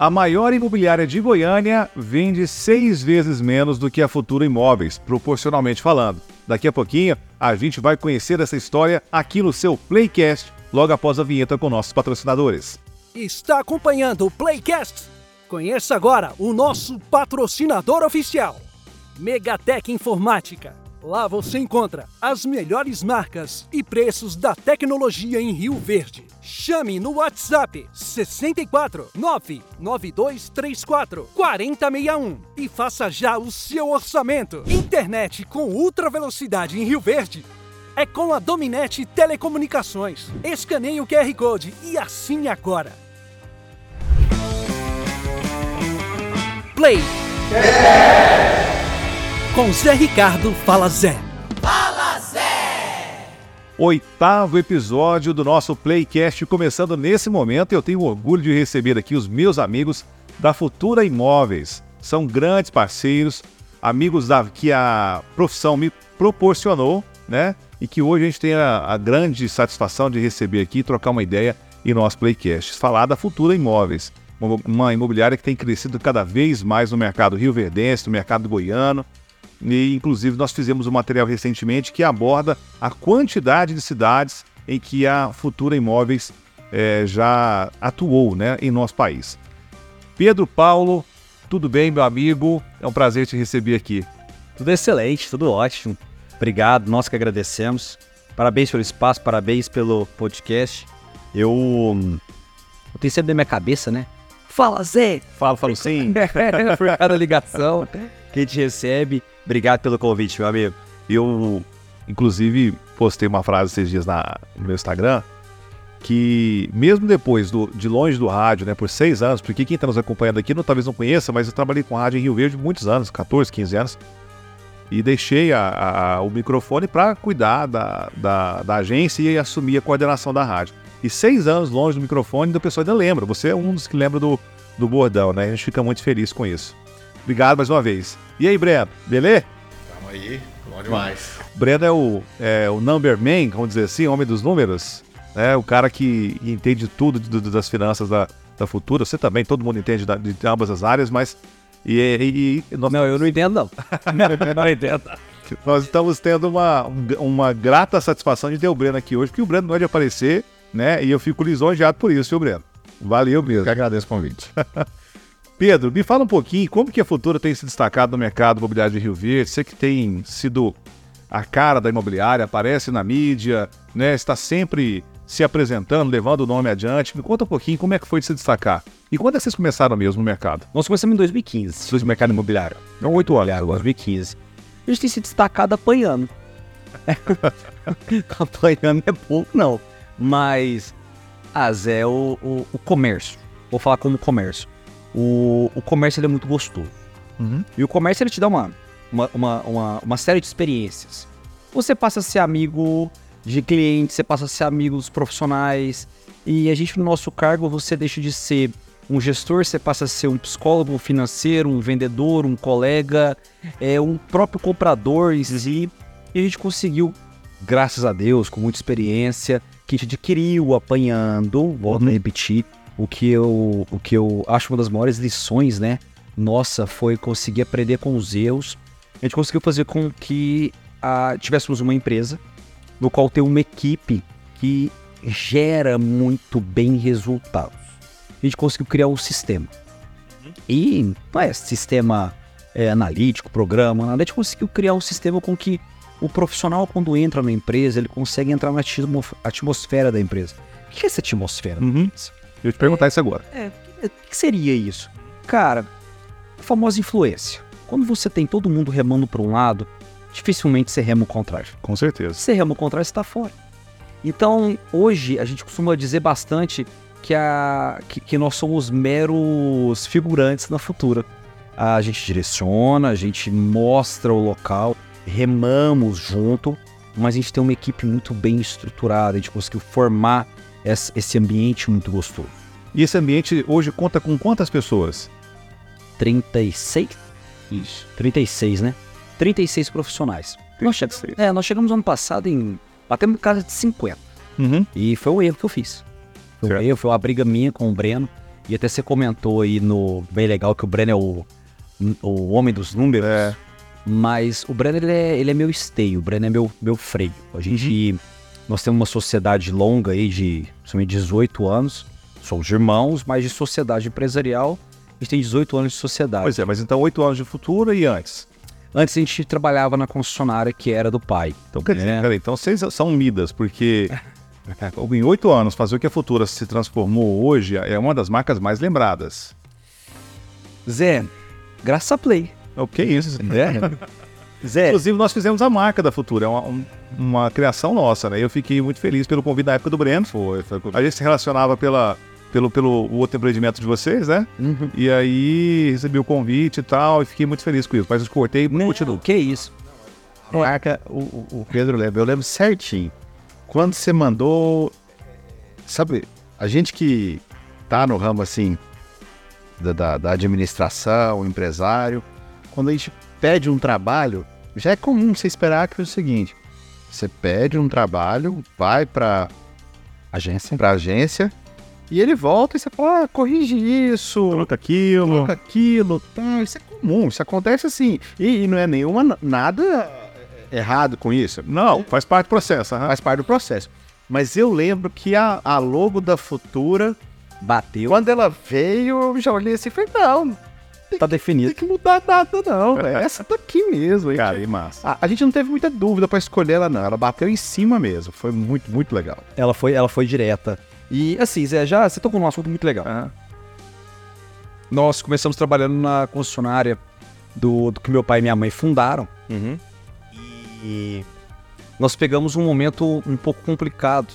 A maior imobiliária de Goiânia vende seis vezes menos do que a Futura Imóveis, proporcionalmente falando. Daqui a pouquinho, a gente vai conhecer essa história aqui no seu Playcast, logo após a vinheta com nossos patrocinadores. Está acompanhando o Playcast? Conheça agora o nosso patrocinador oficial, Megatech Informática. Lá você encontra as melhores marcas e preços da tecnologia em Rio Verde. Chame no WhatsApp 64 99234 4061 e faça já o seu orçamento. Internet com ultra velocidade em Rio Verde é com a Dominete Telecomunicações. Escaneie o QR Code e assine agora. Play. Com Zé Ricardo Fala Zé. Oitavo episódio do nosso Playcast começando nesse momento. Eu tenho orgulho de receber aqui os meus amigos da Futura Imóveis. São grandes parceiros, amigos da, que a profissão me proporcionou, né? E que hoje a gente tem a, a grande satisfação de receber aqui trocar uma ideia em nosso Playcast. Falar da Futura Imóveis, uma imobiliária que tem crescido cada vez mais no mercado rio-verdense, no mercado goiano. E, inclusive, nós fizemos um material recentemente que aborda a quantidade de cidades em que a Futura Imóveis eh, já atuou né, em nosso país. Pedro Paulo, tudo bem, meu amigo? É um prazer te receber aqui. Tudo excelente, tudo ótimo. Obrigado, nós que agradecemos. Parabéns pelo espaço, parabéns pelo podcast. Eu, eu tenho sempre na minha cabeça, né? Fala, Zé! Fala, falo sim. Por cada ligação que gente recebe. Obrigado pelo convite, meu amigo. Eu, inclusive, postei uma frase esses dias na, no meu Instagram que mesmo depois do, de longe do rádio, né, por seis anos, porque quem está nos acompanhando aqui não, talvez não conheça, mas eu trabalhei com rádio em Rio Verde muitos anos, 14, 15 anos, e deixei a, a, o microfone para cuidar da, da, da, agência e assumir a coordenação da rádio. E seis anos longe do microfone, a pessoa ainda lembra, você é um dos que lembra do, do bordão, né? A gente fica muito feliz com isso. Obrigado mais uma vez. E aí, Breno, beleza? Tamo aí, bom demais. Breno é o, é o number man, vamos dizer assim, homem dos números. É o cara que entende tudo do, do, das finanças da, da Futura. Você também, todo mundo entende da, de ambas as áreas, mas... E, e, e nós... Não, eu não entendo não. eu não entendo. Nós estamos tendo uma, uma grata satisfação de ter o Breno aqui hoje, porque o Breno não é de aparecer, né? E eu fico lisonjeado por isso, viu, Breno? Valeu mesmo. Eu que agradeço o convite. Pedro, me fala um pouquinho como que a Futura tem se destacado no mercado imobiliário de Rio Verde. Você que tem sido a cara da imobiliária, aparece na mídia, né? Está sempre se apresentando, levando o nome adiante. Me conta um pouquinho como é que foi de se destacar. E quando é que vocês começaram mesmo no mercado? Nós começamos em 2015, no mercado imobiliário. Não, oito anos. Agora, 2015. A gente tem se destacado apanhando. apanhando é pouco, não. Mas, ah, Zé, o, o, o comércio. Vou falar como comércio o, o comércio é muito gostoso. Uhum. E o comércio ele te dá uma, uma, uma, uma, uma série de experiências. Você passa a ser amigo de clientes, você passa a ser amigo dos profissionais. E a gente, no nosso cargo, você deixa de ser um gestor, você passa a ser um psicólogo financeiro, um vendedor, um colega, é, um próprio comprador em si. E a gente conseguiu, graças a Deus, com muita experiência, que a gente adquiriu apanhando, volto uhum. a repetir, o que eu, o que eu acho uma das maiores lições, né? Nossa, foi conseguir aprender com os erros. A gente conseguiu fazer com que a, tivéssemos uma empresa no qual tem uma equipe que gera muito bem resultados. A gente conseguiu criar um sistema. E não é sistema é, analítico, programa, nada. A gente conseguiu criar um sistema com que o profissional, quando entra na empresa, ele consegue entrar na atmosfera da empresa. O que é essa atmosfera? Uhum. Eu te perguntar é, isso agora. É, o que seria isso? Cara, a famosa influência. Quando você tem todo mundo remando para um lado, dificilmente você rema o contrário. Com certeza. Se você rema o contrário, você está fora. Então, hoje, a gente costuma dizer bastante que, a, que, que nós somos meros figurantes na futura. A gente direciona, a gente mostra o local, remamos junto, mas a gente tem uma equipe muito bem estruturada, a gente conseguiu formar esse ambiente muito gostoso. E esse ambiente hoje conta com quantas pessoas? 36? Isso. 36, né? 36 profissionais. 36. Nós, chegamos, é, nós chegamos ano passado em. Batemos casa de 50. Uhum. E foi um erro que eu fiz. Foi um erro, foi uma briga minha com o Breno. E até você comentou aí no bem legal que o Brenner é o, o homem dos números. É. Mas o Brenner ele é, ele é meu esteio, o Brenner é meu, meu freio. A gente. Nós temos uma sociedade longa aí de somente 18 anos. Somos irmãos, mas de sociedade empresarial, a gente tem 18 anos de sociedade. Pois é, mas então oito anos de futuro e antes? Antes a gente trabalhava na concessionária que era do pai. Então, quer dizer, É. peraí, então vocês são Midas, porque em oito anos fazer o que a Futura se transformou hoje é uma das marcas mais lembradas. Zé, graças a Play. O que é isso? Zé, Inclusive, nós fizemos a marca da Futura, é uma, um- uma criação nossa, né? Eu fiquei muito feliz pelo convite da época do Breno. Foi, foi- A gente se relacionava pela, pelo, pelo o outro empreendimento de vocês, né? Uhum. E aí recebi o convite e tal, e fiquei muito feliz com isso. Mas eu cortei e continuo. que isso? Marca, o, o- o Pedro lembra, eu lembro certinho. Quando você mandou. Sabe, a gente que tá no ramo assim da, da, da administração, empresário, quando a gente pede um trabalho, já é comum você esperar que é o seguinte: você pede um trabalho, vai para Agência. pra agência e ele volta e você fala, ah, corrige isso, Troca aquilo. coloca aquilo, tal. Isso é comum, isso acontece assim. E, e não é nenhuma nada errado com isso. Não, faz parte do processo. aham. Faz parte do processo. Mas eu lembro que a, a logo da Futura, Bateu, quando ela veio, eu já olhei assim e falei, não, tá definido. tem que mudar nada não, é essa daqui mesmo. Cara, Cara, e massa. a, a gente não teve muita dúvida pra escolher ela não, ela bateu em cima mesmo, foi muito, muito legal. Ela foi, ela foi direta. E assim, Zé, já você tocou num assunto muito legal. Aham. Nós começamos trabalhando na concessionária do, do que meu pai e minha mãe fundaram. E nós pegamos um momento um pouco complicado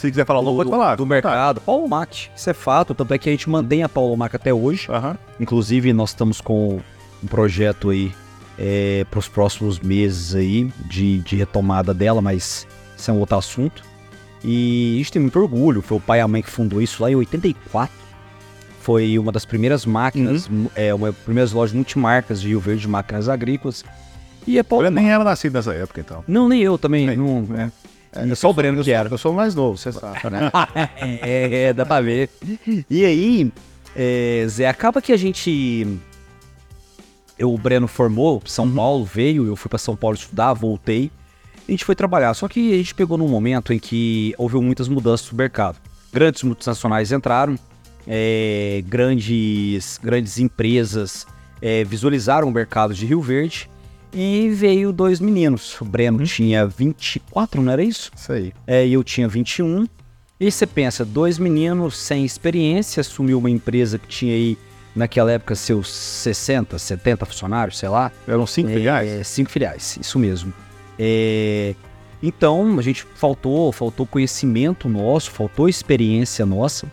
Se quiser falar do, logo, pode falar. do mercado. Paulo Mac, isso é fato. Tanto é que a gente mantém a Paulo Mac até hoje. Tá. Inclusive, nós estamos com um projeto aí para os próximos meses aí de, de retomada dela, mas isso é um outro assunto. E a gente tem muito orgulho. Foi o pai e a mãe que fundou isso lá em 84. Foi uma das primeiras máquinas, é, uma das primeiras lojas multimarcas de Rio Verde de máquinas agrícolas. E a Paulo Eu nem era nascido nessa época, então. Não, nem eu também. Nem. Não, É. é só o Breno que era. Eu sou mais novo, você sabe, né? é, é, dá pra ver. E aí, é, Zé, acaba que a gente. Eu, o Breno formou, São Paulo veio, eu fui pra São Paulo estudar, voltei. A gente foi trabalhar. Só que a gente pegou num momento em que houve muitas mudanças no mercado. Grandes multinacionais entraram, é, grandes, grandes empresas é, visualizaram o mercado de Rio Verde e veio dois meninos. O Breno tinha 24, não era isso? Isso aí. É, e eu tinha 21. E você pensa, dois meninos sem experiência, assumiu uma empresa que tinha aí, naquela época, seus 60, 70 funcionários, sei lá. Eram cinco É, filiais? É, cinco filiais, isso mesmo. É, então, a gente faltou, faltou conhecimento nosso, faltou experiência nossa.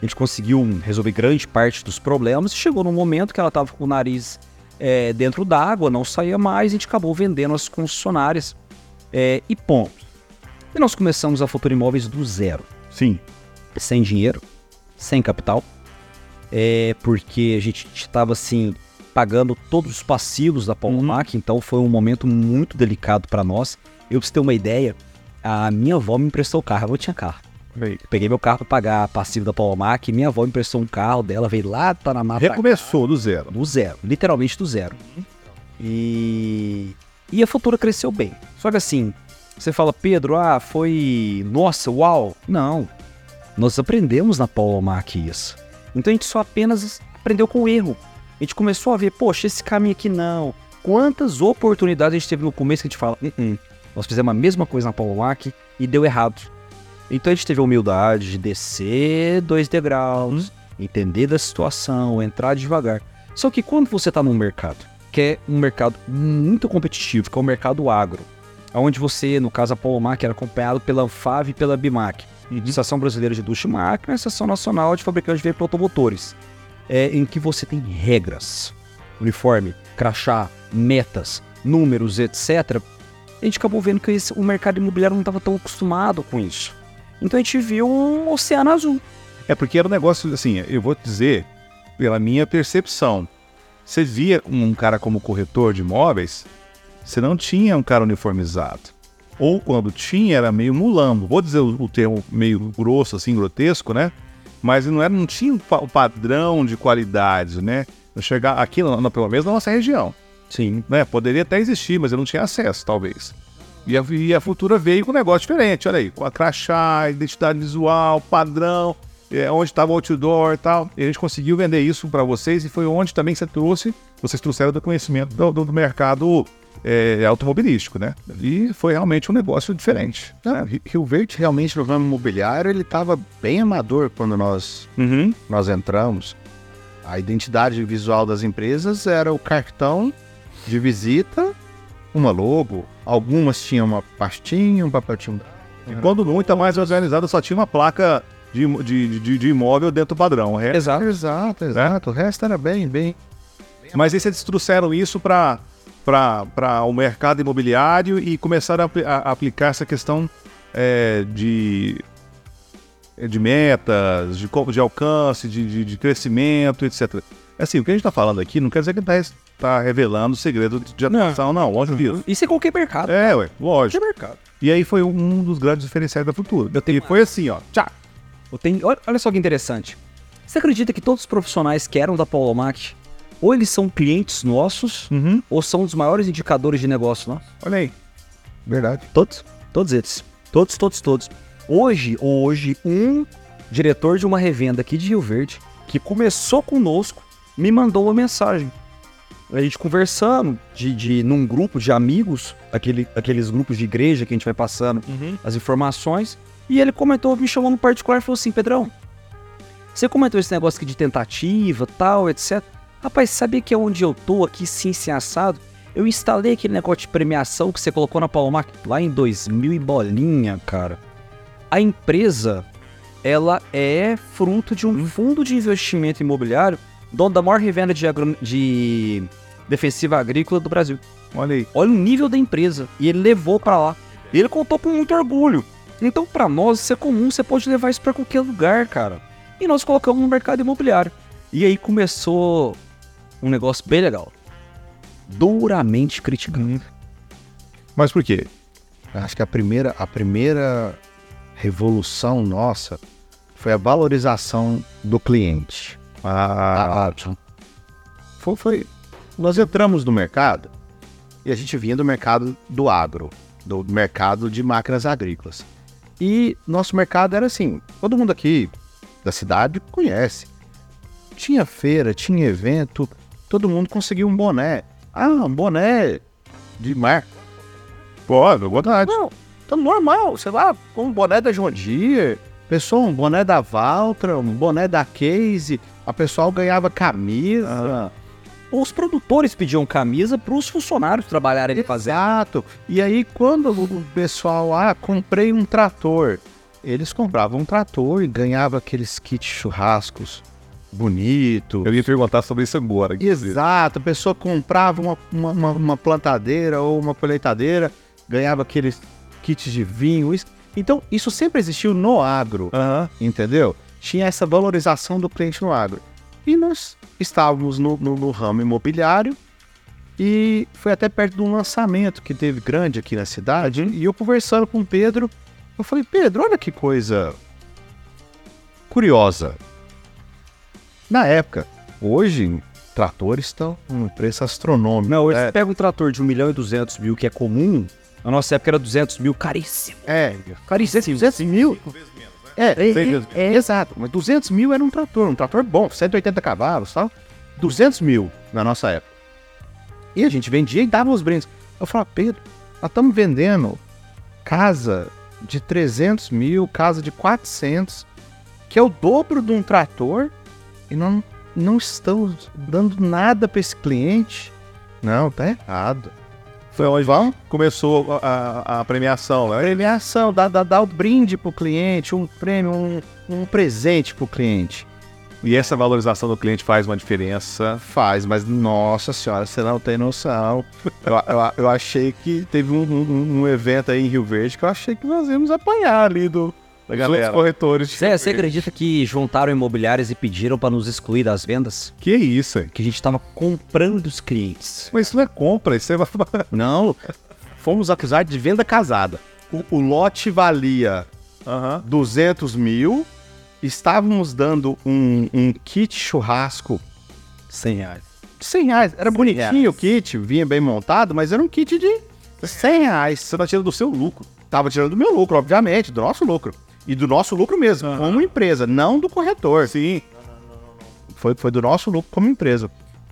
A gente conseguiu resolver grande parte dos problemas e chegou num momento que ela estava com o nariz é, dentro d'água, não saía mais, a gente acabou vendendo as concessionárias é, e ponto. E nós começamos a Futura Imóveis do zero Sim. sem dinheiro, sem capital, é porque a gente estava assim pagando todos os passivos da Paulo Mac, então foi um momento muito delicado para nós. Eu pra você ter uma ideia, a minha avó me emprestou o carro, eu tinha carro. Peguei meu carro para pagar passivo da Paulo Mac, minha avó me emprestou um carro dela, veio lá, tá na mata Recomeçou do zero. do zero, literalmente do zero. E, e a Futura cresceu bem. Só que assim, você fala, Pedro, ah, foi. Nossa, uau! Não. Nós aprendemos na Paulo Mac isso. Então a gente só apenas aprendeu com o erro. A gente começou a ver, poxa, esse caminho aqui não. Quantas oportunidades a gente teve no começo que a gente fala, "Uh-uh, nós fizemos a mesma coisa na Paulo Mac e deu errado. Então a gente teve a humildade de descer dois degraus, entender da situação, entrar devagar. Só que quando você está num mercado, que é um mercado muito competitivo, que é o mercado agro, onde você, no caso a Polomac, era acompanhado pela Anfave e pela Bimac, Associação Brasileira de Indústria e Máquina, Associação Nacional de Fabricantes de Veículos Automotores, é, em que você tem regras, uniforme, crachá, metas, números, etc. A gente acabou vendo que esse- o mercado imobiliário não estava tão acostumado com isso. Então a gente viu um oceano azul. É porque era um negócio, assim, eu vou dizer, pela minha percepção. Você via um cara como corretor de imóveis, você não tinha um cara uniformizado. Ou quando tinha, era meio mulambo. Vou dizer o, o termo meio grosso, assim, grotesco, né? mas não, era, não tinha o pa- o padrão de qualidade, né? Chegar aqui, pelo menos na nossa região, Sim. né? Poderia até existir, mas eu não tinha acesso, talvez. E a, e a Futura veio com um negócio diferente, olha aí, com a crachá, identidade visual, padrão, é, onde estava o outdoor e tal. E a gente conseguiu vender isso para vocês e foi onde também você trouxe, vocês trouxeram do conhecimento do, do- do mercado é, automobilístico, né? E foi realmente um negócio diferente. Não, Ri- Rio Verde realmente no ramo imobiliário ele estava bem amador quando nós, Uhum. nós entramos. A identidade visual das empresas era o cartão de visita, uma logo. Algumas tinham uma pastinha, um papel tinha um E quando muito mais organizado, só tinha uma placa de, de, de, de imóvel dentro do padrão. O resto- Exato. Exato, exato. O resto era bem, bem. Mas aí vocês trouxeram isso para o mercado imobiliário e começaram a, a- a aplicar essa questão é, de, de metas, de, de alcance, de, de, de crescimento, etc. Assim, o que a gente está falando aqui não quer dizer que está tá revelando segredo de atuação, não, longe disso. Isso é qualquer mercado. É, ué, lógico. Qualquer mercado. E aí foi um dos grandes diferenciais da Futura. E foi assim, ó. Tchau. Eu tenho- olha, só que interessante. Você acredita que todos os profissionais que eram da Paulomac, ou eles são clientes nossos, Uhum. ou são os maiores indicadores de negócio nossos? Olha aí. Verdade. Todos. Todos eles. Todos, todos, todos. Hoje, hoje, um diretor de uma revenda aqui de Rio Verde, que começou conosco, me mandou uma mensagem. A gente conversando de, de, num grupo de amigos, aquele, aqueles grupos de igreja que a gente vai passando as informações, e ele comentou, me chamou no particular e falou assim, Pedrão, você comentou esse negócio aqui de tentativa, tal, etc. Rapaz, sabia que é onde eu tô aqui, sim, sim, assado? Eu instalei aquele negócio de premiação que você colocou na Palmac lá em 2000 e bolinha, cara. A empresa, ela é fruto de um fundo de investimento imobiliário, dono da maior revenda de, agro- de defensiva agrícola do Brasil. Olha aí. Olha o nível da empresa. E ele levou pra lá. E ele contou com muito orgulho. Então, pra nós, isso é comum, você pode levar isso pra qualquer lugar, cara. E nós colocamos no mercado imobiliário. E aí começou um negócio bem legal. Duramente criticado. Mas por quê? Acho que a primeira, a primeira revolução nossa foi a valorização do cliente. Ah, Ah, foi, foi- Nós entramos no mercado e a gente vinha do mercado do agro, do mercado de máquinas agrícolas. E nosso mercado era assim: todo mundo aqui da cidade conhece. Tinha feira, tinha evento, todo mundo conseguia um boné. Ah, um boné de marca. pode, à vontade. Não, tá normal, sei lá, com um boné da John Deere, pessoal, um boné da Valtra, um boné da Case, a pessoal ganhava camisa. Os produtores pediam camisa pros funcionários trabalharem e fazer. Exato. E aí, quando o pessoal, ah, comprei um trator, eles compravam um trator e ganhavam aqueles kits churrascos bonito. Eu ia perguntar sobre isso agora. Exato, a pessoa comprava uma, uma, uma- uma plantadeira ou uma colheitadeira, ganhava aqueles kits de vinho. isso- Então, isso sempre existiu no agro, entendeu? Tinha essa valorização do cliente no agro. E nós estávamos no, no- no ramo imobiliário e foi até perto de um lançamento que teve grande aqui na cidade. E eu conversando com o Pedro, eu falei, Pedro, olha que coisa curiosa. Na época, hoje, tratores estão um preço astronômico. Não, hoje é, você pega um trator de 1 milhão e 200 mil, que é comum. Na nossa época era 200 mil, caríssimo. é, Caríssimo. 200 mil. É, é, Seis vezes é, é, exato. Mas 200 mil era um trator, um trator bom, 180 cavalos e tal. 200 mil na nossa época. E a gente vendia e dava os brindes. Eu falava, Pedro, nós estamos vendendo casa de 300 mil, casa de 400, que é o dobro de um trator, e não, não estamos dando nada para esse cliente. Não, tá errado. Foi onde Vamos? começou a, a- premiação, né? Premiação, dá, dá, dá o brinde pro cliente, um prêmio, um, um presente pro cliente. E essa valorização do cliente faz uma diferença. Faz, mas nossa senhora, você não tem noção. Eu, eu, eu achei que teve um, um- um evento aí em Rio Verde que eu achei que nós íamos apanhar ali do, Da galera. outros corretores. Você acredita que juntaram imobiliárias e pediram pra nos excluir das vendas? Que isso, hein? Que a gente tava comprando os clientes. Mas isso não é compra, isso é. Não, fomos acusados de venda casada. O, o lote valia Aham. 200 mil estávamos dando um, um kit churrasco 100 reais. de 100 reais. Era 100 bonitinho reais. o kit, vinha bem montado, mas era um kit de 100 reais. Você tá tirando do seu lucro. Tava tirando do meu lucro, obviamente, do nosso lucro. E do nosso lucro mesmo, Aham. como empresa, não do corretor. Sim. Foi, foi do nosso lucro como empresa.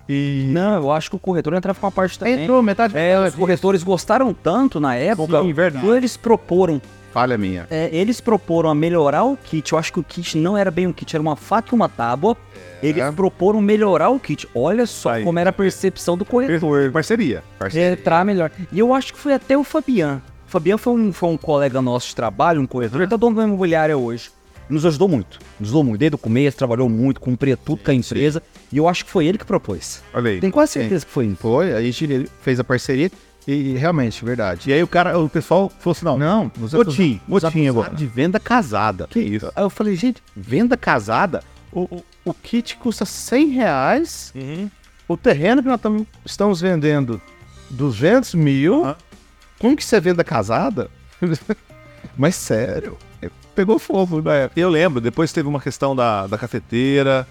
E Não, eu acho que o corretor entrava com uma parte também. entrou metade. É, os corretores gostaram tanto na época. Sim, verdade. Quando eles proporam, Falha minha. é, eles proporam a melhorar o kit. Eu acho que o kit não era bem um kit, era uma faca e uma tábua. Eles proporam melhorar o kit. Olha só Aí. como era a percepção do corretor. Parceria. Entrar melhor. E eu acho que foi até o Fabian. O Fabian foi um, foi um colega nosso de trabalho, um corretor, ele tá dono da imobiliária hoje. Nos ajudou muito. Nos ajudou muito. Desde o começo, trabalhou muito, cumpria tudo com a empresa. E eu acho que foi ele que propôs. Olha aí. Tenho quase certeza que foi ele. Foi, a gente fez a parceria e realmente, verdade. E aí o cara, o pessoal falou assim, não, Não, nos motim, motim agora. de venda casada. Que isso? Aí eu falei, gente, venda casada? O, o, o kit custa 100 reais. O terreno que nós tamo- estamos vendendo 200 mil. Aham. Como que você é venda casada? Mas sério, pegou fogo na época. Eu lembro, depois teve uma questão da, da cafeteira,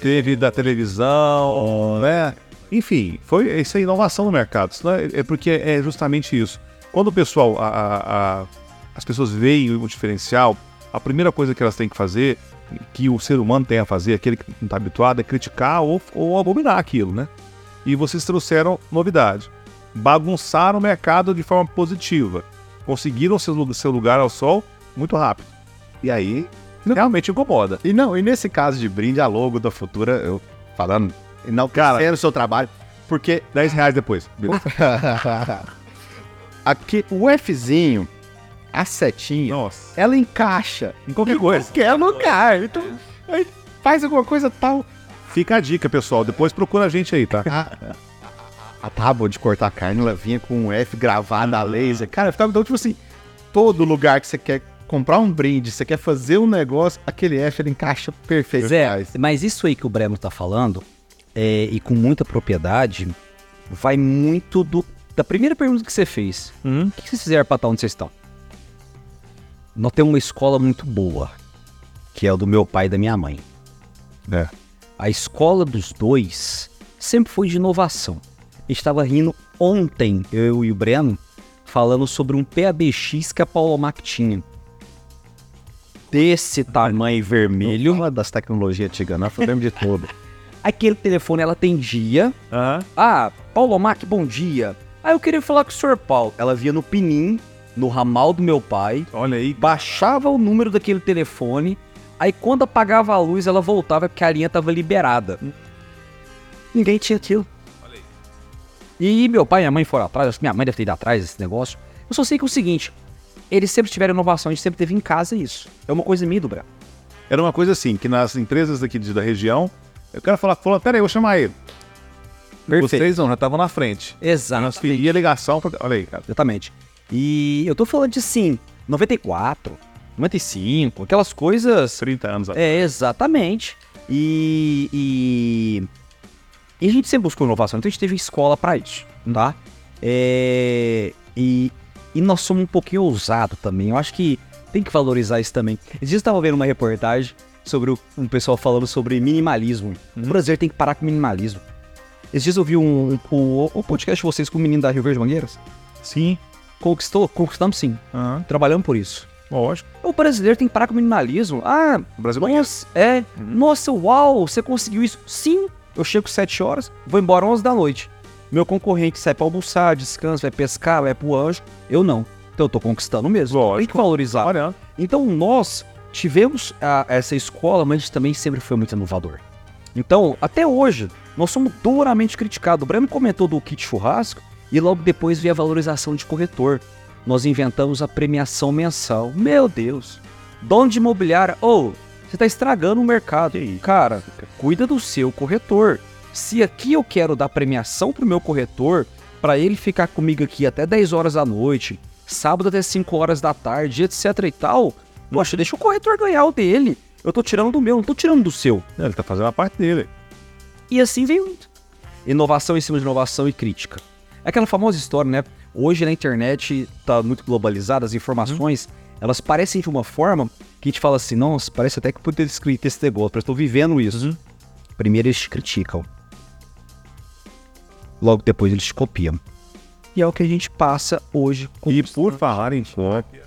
teve da televisão, né? Enfim, foi isso é inovação no mercado. É, é porque é justamente isso. Quando o pessoal, a- a- a- as pessoas veem o diferencial, a primeira coisa que elas têm que fazer, que o ser humano tem a fazer, aquele que não está habituado, é criticar ou, ou abominar aquilo, né? E vocês trouxeram novidade. Bagunçaram o mercado de forma positiva. Conseguiram seu, seu lugar ao sol muito rápido. E aí, realmente incomoda. E não, e nesse caso de brinde, a logo da Futura, eu falando, não quero o seu trabalho, porque 10 reais depois. aqui o Fzinho, a setinha, Nossa. ela encaixa Em qualquer coisa. qualquer lugar. Então, faz alguma coisa tal. Fica a dica, pessoal. Depois procura a gente aí, tá? A, tábua de cortar carne, ela vinha com um F gravado a laser. Cara, ficava então, tipo assim, todo lugar que você quer comprar um brinde, você quer fazer um negócio, aquele F ele encaixa perfeito. Zé, mas isso aí que o Breno tá falando, é, e com muita propriedade, vai muito do, da primeira pergunta que você fez. Uhum. O que vocês fizeram pra estar onde vocês estão? Nós temos uma escola muito boa, que é o do meu pai e da minha mãe. É. A escola dos dois sempre foi de inovação. Estava rindo ontem, eu e o Breno, falando sobre um PABX que a Paulo Mac tinha. Desse tamanho vermelho. Fala das tecnologias antigas, nós falamos de tudo. Aquele telefone ela atendia. Aham. Ah, Paulo Mac, bom dia. Ah, eu queria falar com o senhor Paulo. Ela via no pinim, no ramal do meu pai, Olha aí. baixava o número daquele telefone, aí quando apagava a luz ela voltava porque a linha tava liberada. Ninguém tinha aquilo. E meu pai e minha mãe foram atrás, acho que minha mãe deve ter ido atrás desse negócio. Eu só sei que é o seguinte, eles sempre tiveram inovação, a gente sempre teve em casa isso. É uma coisa minha do Breno. Era uma coisa assim, que nas empresas daqui de- da região, eu quero falar, falou, peraí, eu vou chamar ele. Vocês não, já estavam na frente. Nós Exato. pedia ligação pra... Olha aí, cara. Exatamente. E eu tô falando de sim, 94, 95, aquelas coisas 30 anos atrás. É, exatamente. E, e, e a gente sempre buscou inovação, então a gente teve escola pra isso, tá? É, e, e nós somos um pouquinho ousados também. Eu acho que tem que valorizar isso também. Esses dias eu estava vendo uma reportagem sobre o- um pessoal falando sobre minimalismo. O brasileiro tem que parar com minimalismo. Esses dias eu vi um, um, o, o podcast de vocês com o menino da Rio Verde Mangueiras. Sim. Conquistou? Conquistamos sim. Aham. Trabalhamos por isso. Lógico. O brasileiro tem que parar com o minimalismo. Ah, O Brasil nossa, é. Nossa, uau, você conseguiu isso. Sim, eu chego 7 horas, vou embora 11 da noite. Meu concorrente sai pra almoçar, descansa, vai pescar, vai pro anjo. Eu não. Então eu tô conquistando mesmo. Tem Lógico. que valorizar. Olha, Então nós tivemos a- essa escola, mas a gente também sempre foi muito inovador. Então, até hoje, nós somos duramente criticados. O Breno comentou do kit churrasco e logo depois veio a valorização de corretor. Nós inventamos a premiação mensal. Meu Deus! Dono de imobiliária, ô, você tá estragando o mercado. Cara, cuida do seu corretor. Se aqui eu quero dar premiação pro meu corretor, para ele ficar comigo aqui até 10 horas da noite, sábado até 5 horas da tarde, etc e tal, poxa, deixa o corretor ganhar o dele. Eu tô tirando do meu, não tô tirando do seu. ele tá fazendo a parte dele. E assim veio indo. Inovação em cima de inovação e crítica. É aquela famosa história, né? Hoje na internet tá muito globalizada, as informações, elas parecem de uma forma que gente fala assim, nossa, parece até que eu poderia ter escrito esse negócio, parece que eu tô vivendo isso. Primeiro eles te criticam. Logo depois eles te copiam. E é o que a gente passa hoje com E por falar em cópia,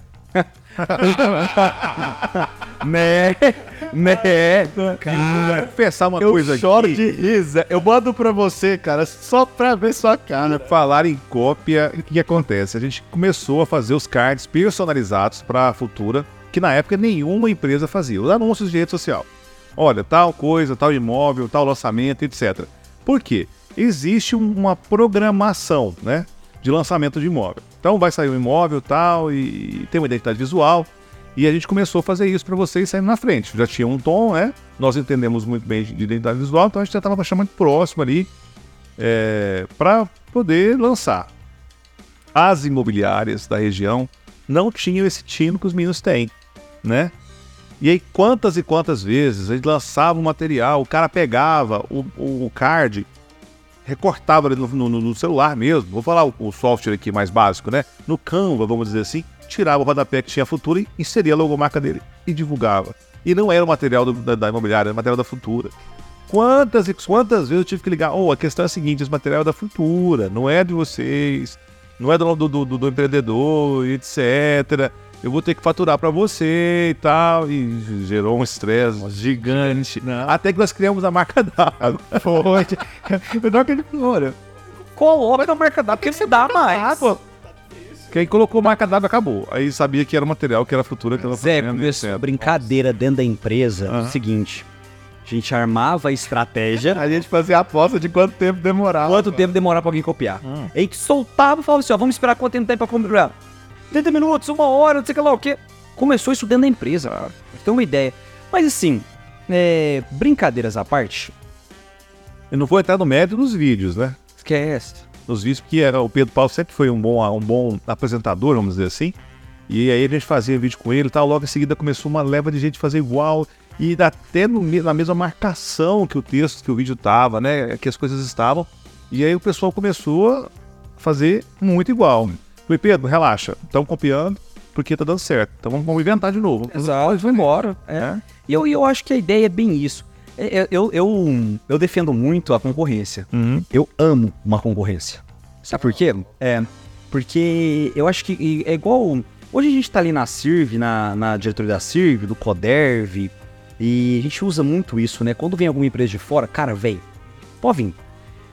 Né, né. confessar uma Eu coisa choro aqui. de risa. Eu mando pra você, cara, só pra ver sua cara. Falar em cópia, o que, acontece? A gente começou a fazer os cards personalizados para a Futura, que na época nenhuma empresa fazia. Os anúncios de rede social. Olha, tal coisa, tal imóvel, tal lançamento, etc. Por quê? Existe um- uma programação, né, de lançamento de imóvel. Então vai sair um imóvel tal e tem uma identidade visual. E a gente começou a fazer isso para vocês saindo na frente. Já tinha um tom, né? Nós entendemos muito bem de identidade visual, então a gente já estava chamando próximo ali para poder lançar. As imobiliárias da região não tinham esse tino que os meninos têm, né? E aí, quantas e quantas vezes a gente lançava um material, o cara pegava o, o card, recortava no, no- no celular mesmo, vou falar o, o software aqui mais básico, né? No Canva, vamos dizer assim, tirava o rodapé que tinha Futura e inseria a logomarca dele e divulgava. E não era o material do- da, da imobiliária, era o material da Futura. Quantas e quantas vezes eu tive que ligar? Oh, a questão é a seguinte: esse material é da Futura, não é de vocês, não é do, do, do, do empreendedor, etc. Eu vou ter que faturar para você e tal. E gerou um estresse gigante. Até que nós criamos a marca d'água. Foi. Eu não acredito, olha. Coloca a marca d'água, porque você dá mais. Que aí colocou marca d'água acabou. Aí sabia que era um material que era Futura que ela Zé, fazendo, brincadeira dentro da empresa. Aham. Seguinte, a gente armava a estratégia. A gente fazia a aposta de quanto tempo demorava. Quanto tempo demorar pra alguém copiar? Hum. Aí que soltava e falava assim, ó, vamos esperar quanto tempo tem pra copiar? 30 minutos, uma hora, não sei que lá, o quê? Começou isso dentro da empresa. Pra ter uma ideia. Mas assim, é, brincadeiras à parte, E não vou entrar no mérito dos vídeos, né? esquece. nos vídeos, porque era, o Pedro Paulo sempre foi um bom, um bom apresentador, vamos dizer assim. E aí a gente fazia vídeo com ele e tal. Logo em seguida começou uma leva de gente fazer igual. E até no na mesma marcação que o texto, que o vídeo tava, né? Que as coisas estavam. E aí o pessoal começou a fazer muito igual. Falei, Pedro, relaxa, estamos copiando porque tá dando certo. Então vamos, vamos inventar de novo. Exato, foi embora. É. E eu, eu acho que a ideia é bem isso. É, é, Eu, eu, eu defendo muito a concorrência. Uhum. Eu amo uma concorrência. Sabe por quê? É, porque eu acho que é igual. Hoje a gente tá ali na CIRV, na, na diretoria da CIRV, do CODERV, e a gente usa muito isso, né? Quando vem alguma empresa de fora, cara, vem, pode vir.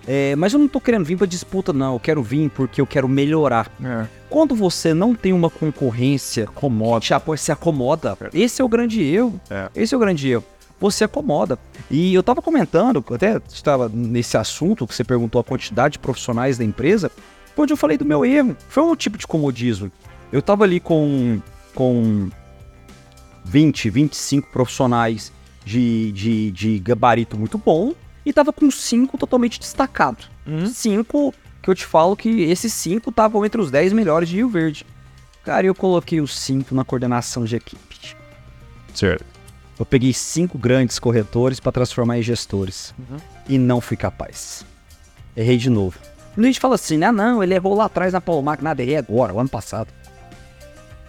É, mas eu não tô querendo vir pra disputa, não. Eu quero vir porque eu quero melhorar. É. Quando você não tem uma concorrência acomoda, te apoia, se acomoda. Esse é o grande erro. É. Esse é o grande erro. Você acomoda. E eu tava comentando, até estava nesse assunto que você perguntou a quantidade de profissionais da empresa, onde eu falei do meu erro. Foi um tipo de comodismo. Eu tava ali com, com 20, 25 profissionais de, de, de gabarito muito bom e tava com cinco totalmente destacados. Cinco que eu te falo que esses cinco estavam entre os 10 melhores de Rio Verde. Cara, eu coloquei os cinco na coordenação de equipe. Certo. Eu peguei cinco grandes corretores para transformar em gestores. E não fui capaz. Errei de novo. E a gente fala assim, ah não, ele errou lá atrás na Paulomac, nada, errei agora, o ano passado.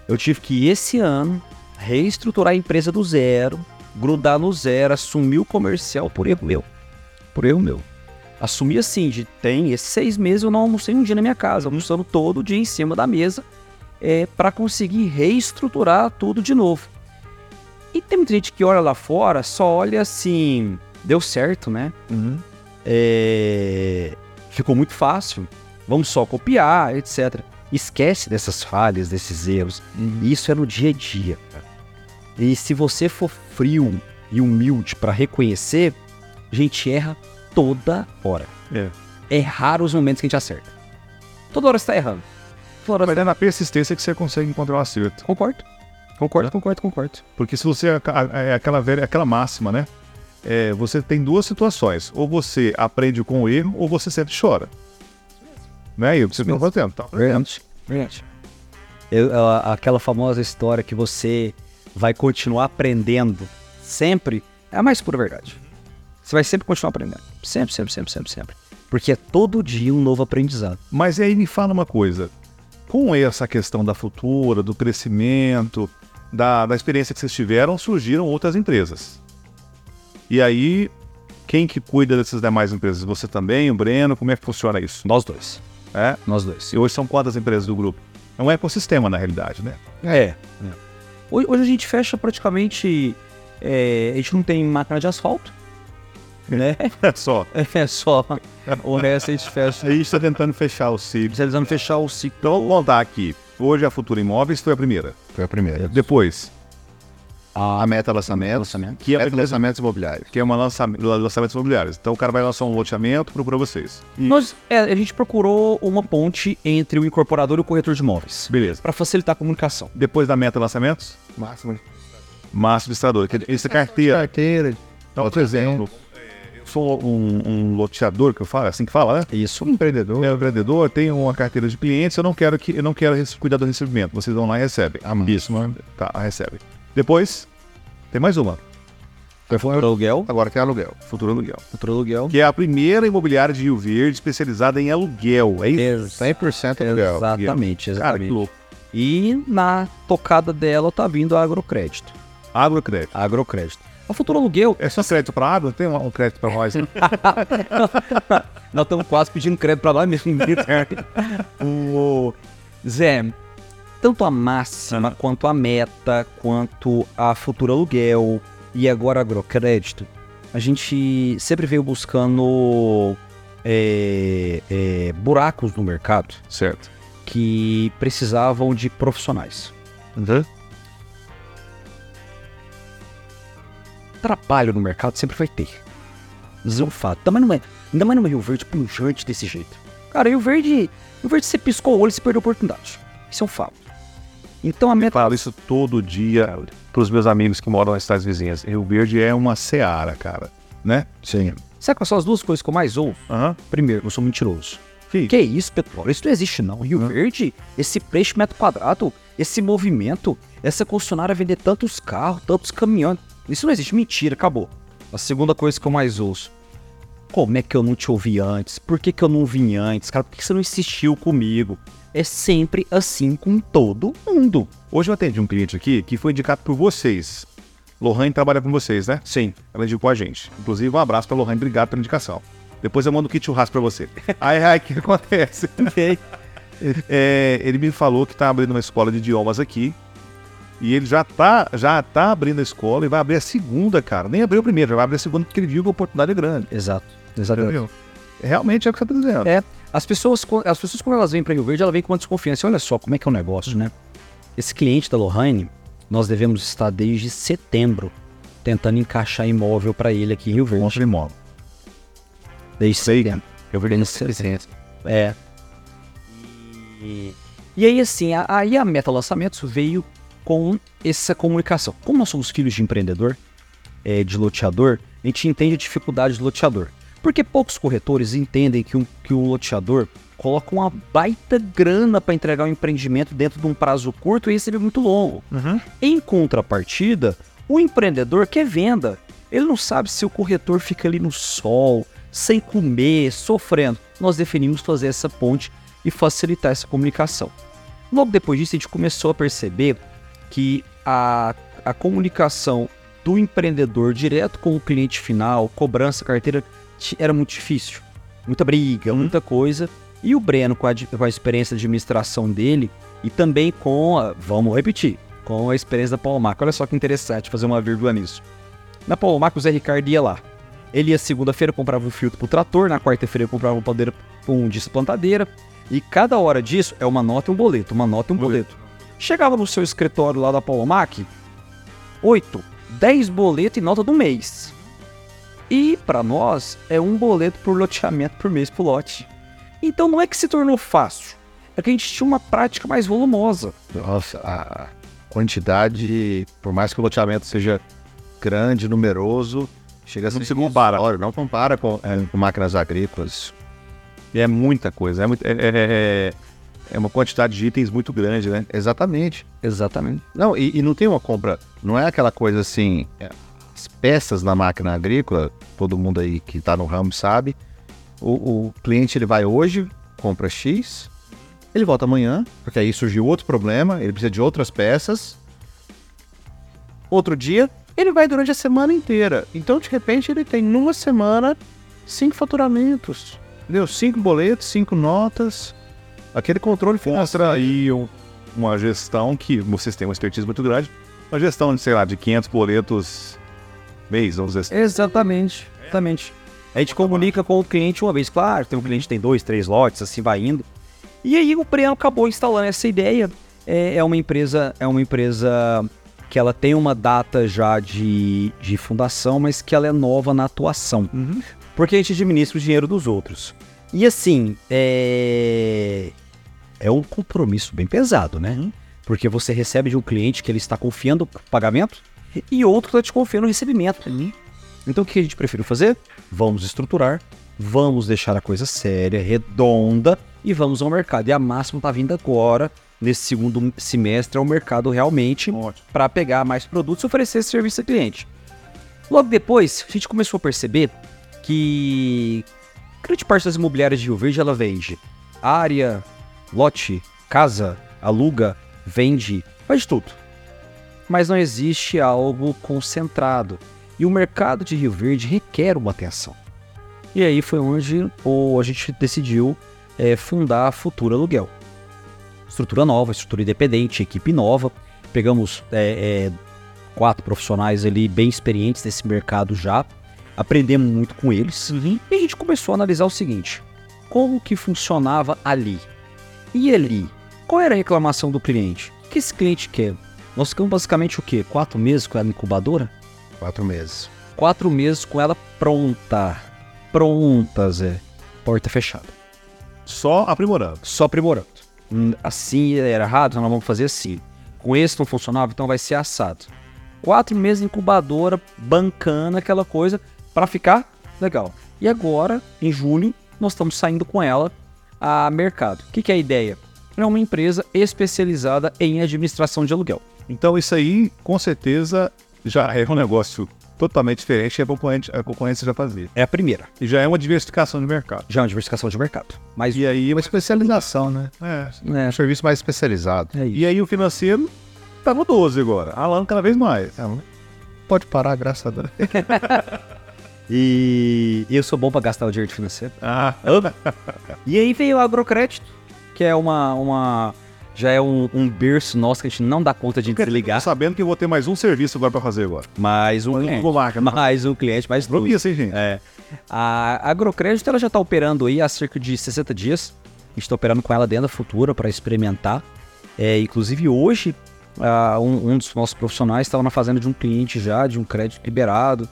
Eu tive que esse ano reestruturar a empresa do zero, grudar no zero, assumir o comercial por erro meu. Por erro meu. Assumi assim, de tem esses seis meses eu não almocei um dia na minha casa, almoçando todo dia em cima da mesa, é, para conseguir reestruturar tudo de novo. E tem muita gente que olha lá fora, só olha assim, deu certo, né? Uhum. É, ficou muito fácil, vamos só copiar, etc. Esquece dessas falhas, desses erros. Isso é no dia a dia. E se você for frio e humilde para reconhecer, a gente erra toda hora. É. É raro os momentos que a gente acerta. Toda hora você tá errando. Toda hora Mas é na persistência que você consegue encontrar o acerto. Concordo. Concordo, concordo, concordo. Porque se você é aquela velha, aquela máxima, né? É, você tem duas situações. Ou você aprende com o erro, ou você sempre chora. Né? E você não fazendo. Tá? Verdade. Verdade. Eu- aquela famosa história que você vai continuar aprendendo sempre é a mais pura verdade. Você vai sempre continuar aprendendo. Sempre, sempre, sempre, sempre, sempre. Porque é todo dia um novo aprendizado. Mas aí me fala uma coisa. Com essa questão da futura, do crescimento, da, da experiência que vocês tiveram, surgiram outras empresas. E aí, quem que cuida dessas demais empresas? Você também, o Breno? Como é que funciona isso? Nós dois. É? Nós dois. E hoje são quantas empresas do grupo? É um ecossistema, na realidade, né? É. Hoje, hoje a gente fecha praticamente. é, a gente não tem máquina de asfalto. Né? É só. É só. O resto a gente fecha. A gente está tentando fechar o ciclo. Especializando fechar o ciclo. Então, vamos contar aqui. Hoje a Futura Imóveis foi a primeira. Foi a primeira. Depois, A meta lançamento, Lançamento. que é, meta lançamentos imobiliários. que é uma lançamento, lançamentos imobiliários. Então o cara vai lançar um loteamento, procura vocês. E- Nós, é, a gente procurou uma ponte entre o incorporador e o corretor de imóveis. Beleza. Para facilitar a comunicação. Depois da meta lançamentos, Máximo. Listrador. que Esse é carteira. Carteira. Então, por exemplo, sou um, um loteador, que eu falo, é assim que fala, né? Isso. Um empreendedor. Eu, empreendedor, tenho uma carteira de clientes, eu não quero que eu não quero cuidar do recebimento. Vocês vão lá e recebem. Ah. Isso, mano. Tá, recebe. Depois, tem mais uma. Futuro aluguel. Agora tem aluguel. Futuro Aluguel. Futuro aluguel. Que é a primeira imobiliária de Rio Verde especializada em aluguel. É isso? 100% aluguel. Exatamente, Cara, exatamente. que louco. E na tocada dela tá vindo a agrocrédito. Agrocrédito. Agrocrédito. A Futuro Aluguel, É só crédito para água? Tem um crédito para nós? nós estamos quase pedindo crédito para nós mesmo. o Zé, tanto a máxima, quanto a meta, quanto a Futuro Aluguel e agora agrocrédito, a gente sempre veio buscando é, é, buracos no mercado certo. que precisavam de profissionais. Trabalho no mercado sempre vai ter. Isso é um fato. Ainda mais numa, ainda mais numa Rio Verde pujante desse jeito. Cara, Rio Verde, Rio Verde você piscou o olho e você perdeu a oportunidade. Isso é um fato. Então a meta. Falo isso todo dia pros meus amigos que moram nas cidades vizinhas. Rio Verde é uma seara, cara. Né? Sim. Sabe quais são as duas coisas que eu mais? Aham. Primeiro, eu sou mentiroso. Que Que isso, Petróleo? Isso não existe, não. Rio Verde, esse preço metro quadrado, esse movimento, essa concessionária vender tantos carros, tantos caminhões. Isso não existe. Mentira, acabou. A segunda coisa que eu mais ouço. Como é que eu não te ouvi antes? Por que, que eu não vim antes? Cara, por que você não insistiu comigo? É sempre assim com todo mundo. Hoje eu atendi um cliente aqui que foi indicado por vocês. Lohane trabalha com vocês, né? Sim. Ela indicou a gente. Inclusive, um abraço pra Lohane, obrigado pela indicação. Depois eu mando o kit churrasco pra você. aí, aí, o que acontece? É, ele me falou que tá abrindo uma escola de idiomas aqui. E ele já tá, já tá abrindo a escola e vai abrir a segunda, cara. Nem abriu a primeira, já vai abrir a segunda porque ele viu que a oportunidade é grande. Exato. Exatamente. Entendeu? Realmente é o que você tá dizendo. É, as pessoas, as pessoas quando elas vêm para Rio Verde, elas vêm com uma desconfiança. Olha só como é que é o negócio, né? Esse cliente da Lohane, nós devemos estar desde setembro tentando encaixar imóvel para ele aqui em Rio Verde. Monstro imóvel. Desde Sei. setembro. Rio Verde desde setembro. É. E, e aí, assim, aí a Meta Lançamentos veio com essa comunicação. Como nós somos filhos de empreendedor, é, de loteador, a gente entende a dificuldade do loteador. Porque poucos corretores entendem que um, que um loteador coloca uma baita grana para entregar um empreendimento dentro de um prazo curto e receber muito longo. Em contrapartida, o empreendedor quer venda. Ele não sabe se o corretor fica ali no sol, sem comer, sofrendo. Nós definimos fazer essa ponte e facilitar essa comunicação. Logo depois disso, a gente começou a perceber que a, a comunicação do empreendedor direto com o cliente final, cobrança, carteira, era muito difícil. Muita briga, muita coisa. E o Breno, com a, com a experiência de administração dele, e também com a, vamos repetir, com a experiência da Paulo Marco. Olha só que interessante fazer uma vírgula nisso. Na Paulo Marco, o Zé Ricardo ia lá. Ele ia segunda-feira, comprava um filtro pro trator, na quarta-feira comprava uma pandeira, um disco plantadeira, e cada hora disso é uma nota e um boleto, uma nota e um boleto. Chegava no seu escritório lá da Paulo Mac, 8, 10 boletos e nota do mês. E para nós é um boleto por loteamento por mês pro lote. Então não é que se tornou fácil, é que a gente tinha uma prática mais volumosa. Nossa, a quantidade, por mais que o loteamento seja grande, numeroso, chega a ser Não se compara. irrisório, Não compara com, é, com máquinas agrícolas. E é muita coisa. É, muito- é- é- é- uma quantidade de itens muito grande, né? Exatamente. Exatamente. Não, e, e não tem uma compra, não é aquela coisa assim, é, as peças na máquina agrícola, todo mundo aí que está no ramo sabe, o, o cliente ele vai hoje, compra X, ele volta amanhã, porque aí surgiu outro problema, ele precisa de outras peças, outro dia, ele vai durante a semana inteira. Então, de repente, ele tem numa semana cinco faturamentos. Entendeu? Cinco boletos, cinco notas. Aquele controle financeiro. Mostra aí um- uma gestão que vocês têm uma expertise muito grande. Uma gestão de, sei lá, de 500 boletos mês, vamos dizer assim. Exatamente, exatamente. A gente comunica com o cliente uma vez, claro, tem um cliente que tem dois, três lotes, assim vai indo. E aí o Breno acabou instalando essa ideia. É, é uma empresa, é uma empresa que ela tem uma data já de, de fundação, mas que ela é nova na atuação. Porque a gente administra o dinheiro dos outros. E assim, é, é um compromisso bem pesado, né? Porque você recebe de um cliente que ele está confiando o pagamento e outro está te confiando o recebimento. Então o que a gente prefere fazer? Vamos estruturar, vamos deixar a coisa séria, redonda e vamos ao mercado. E a Máximo está vindo agora, nesse segundo semestre, ao mercado realmente para pegar mais produtos e oferecer esse serviço ao cliente. Logo depois, a gente começou a perceber que grande parte das imobiliárias de Rio Verde ela vende área, lote, casa, aluga, vende, faz tudo. Mas não existe algo concentrado. E o mercado de Rio Verde requer uma atenção. E aí foi onde a gente decidiu eh, fundar a Futura Aluguel. Estrutura nova, estrutura independente, equipe nova. Pegamos eh, eh, quatro profissionais ali bem experientes nesse mercado já. Aprendemos muito com eles. E a gente começou a analisar o seguinte: como que funcionava ali? E ali? Qual era a reclamação do cliente? O que esse cliente quer? Nós ficamos basicamente o quê? Quatro meses com ela incubadora? Quatro meses. Quatro meses com ela pronta. Pronta, Zé. Porta fechada. Só aprimorando. Só aprimorando. Hum, Assim era errado, então nós vamos fazer assim. Com esse não funcionava, então vai ser assado. Quatro meses incubadora, bancando aquela coisa, para ficar legal. E agora, em julho, nós estamos saindo com ela a mercado. O que, que é a ideia? É uma empresa especializada em administração de aluguel. Então isso aí, com certeza, já é um negócio totalmente diferente que a concorrente, a concorrência já fazia. É a primeira. E já é uma diversificação de mercado. Já é uma diversificação de mercado. Mas E aí, Uma especialização, né? é, é, Um serviço mais especializado. é e aí o financeiro tá no 12 agora, alando cada vez mais. É, Pode parar, graças a Deus. E eu sou bom pra gastar o dinheiro financeiro. Ah, E aí veio o agrocrédito, que é uma. uma já é um, um berço nosso que a gente não dá conta de desligar. sabendo que eu vou ter mais um serviço agora pra fazer agora. Mais um Vou cliente. marca. Mais um cliente, mais. Promissa, hein, gente? É. A Agrocrédito ela já está operando aí há cerca de 60 dias. A gente está operando com ela dentro da Futura para experimentar. É, inclusive hoje, ah, um, um dos nossos profissionais estava na fazenda de um cliente já, de um crédito liberado.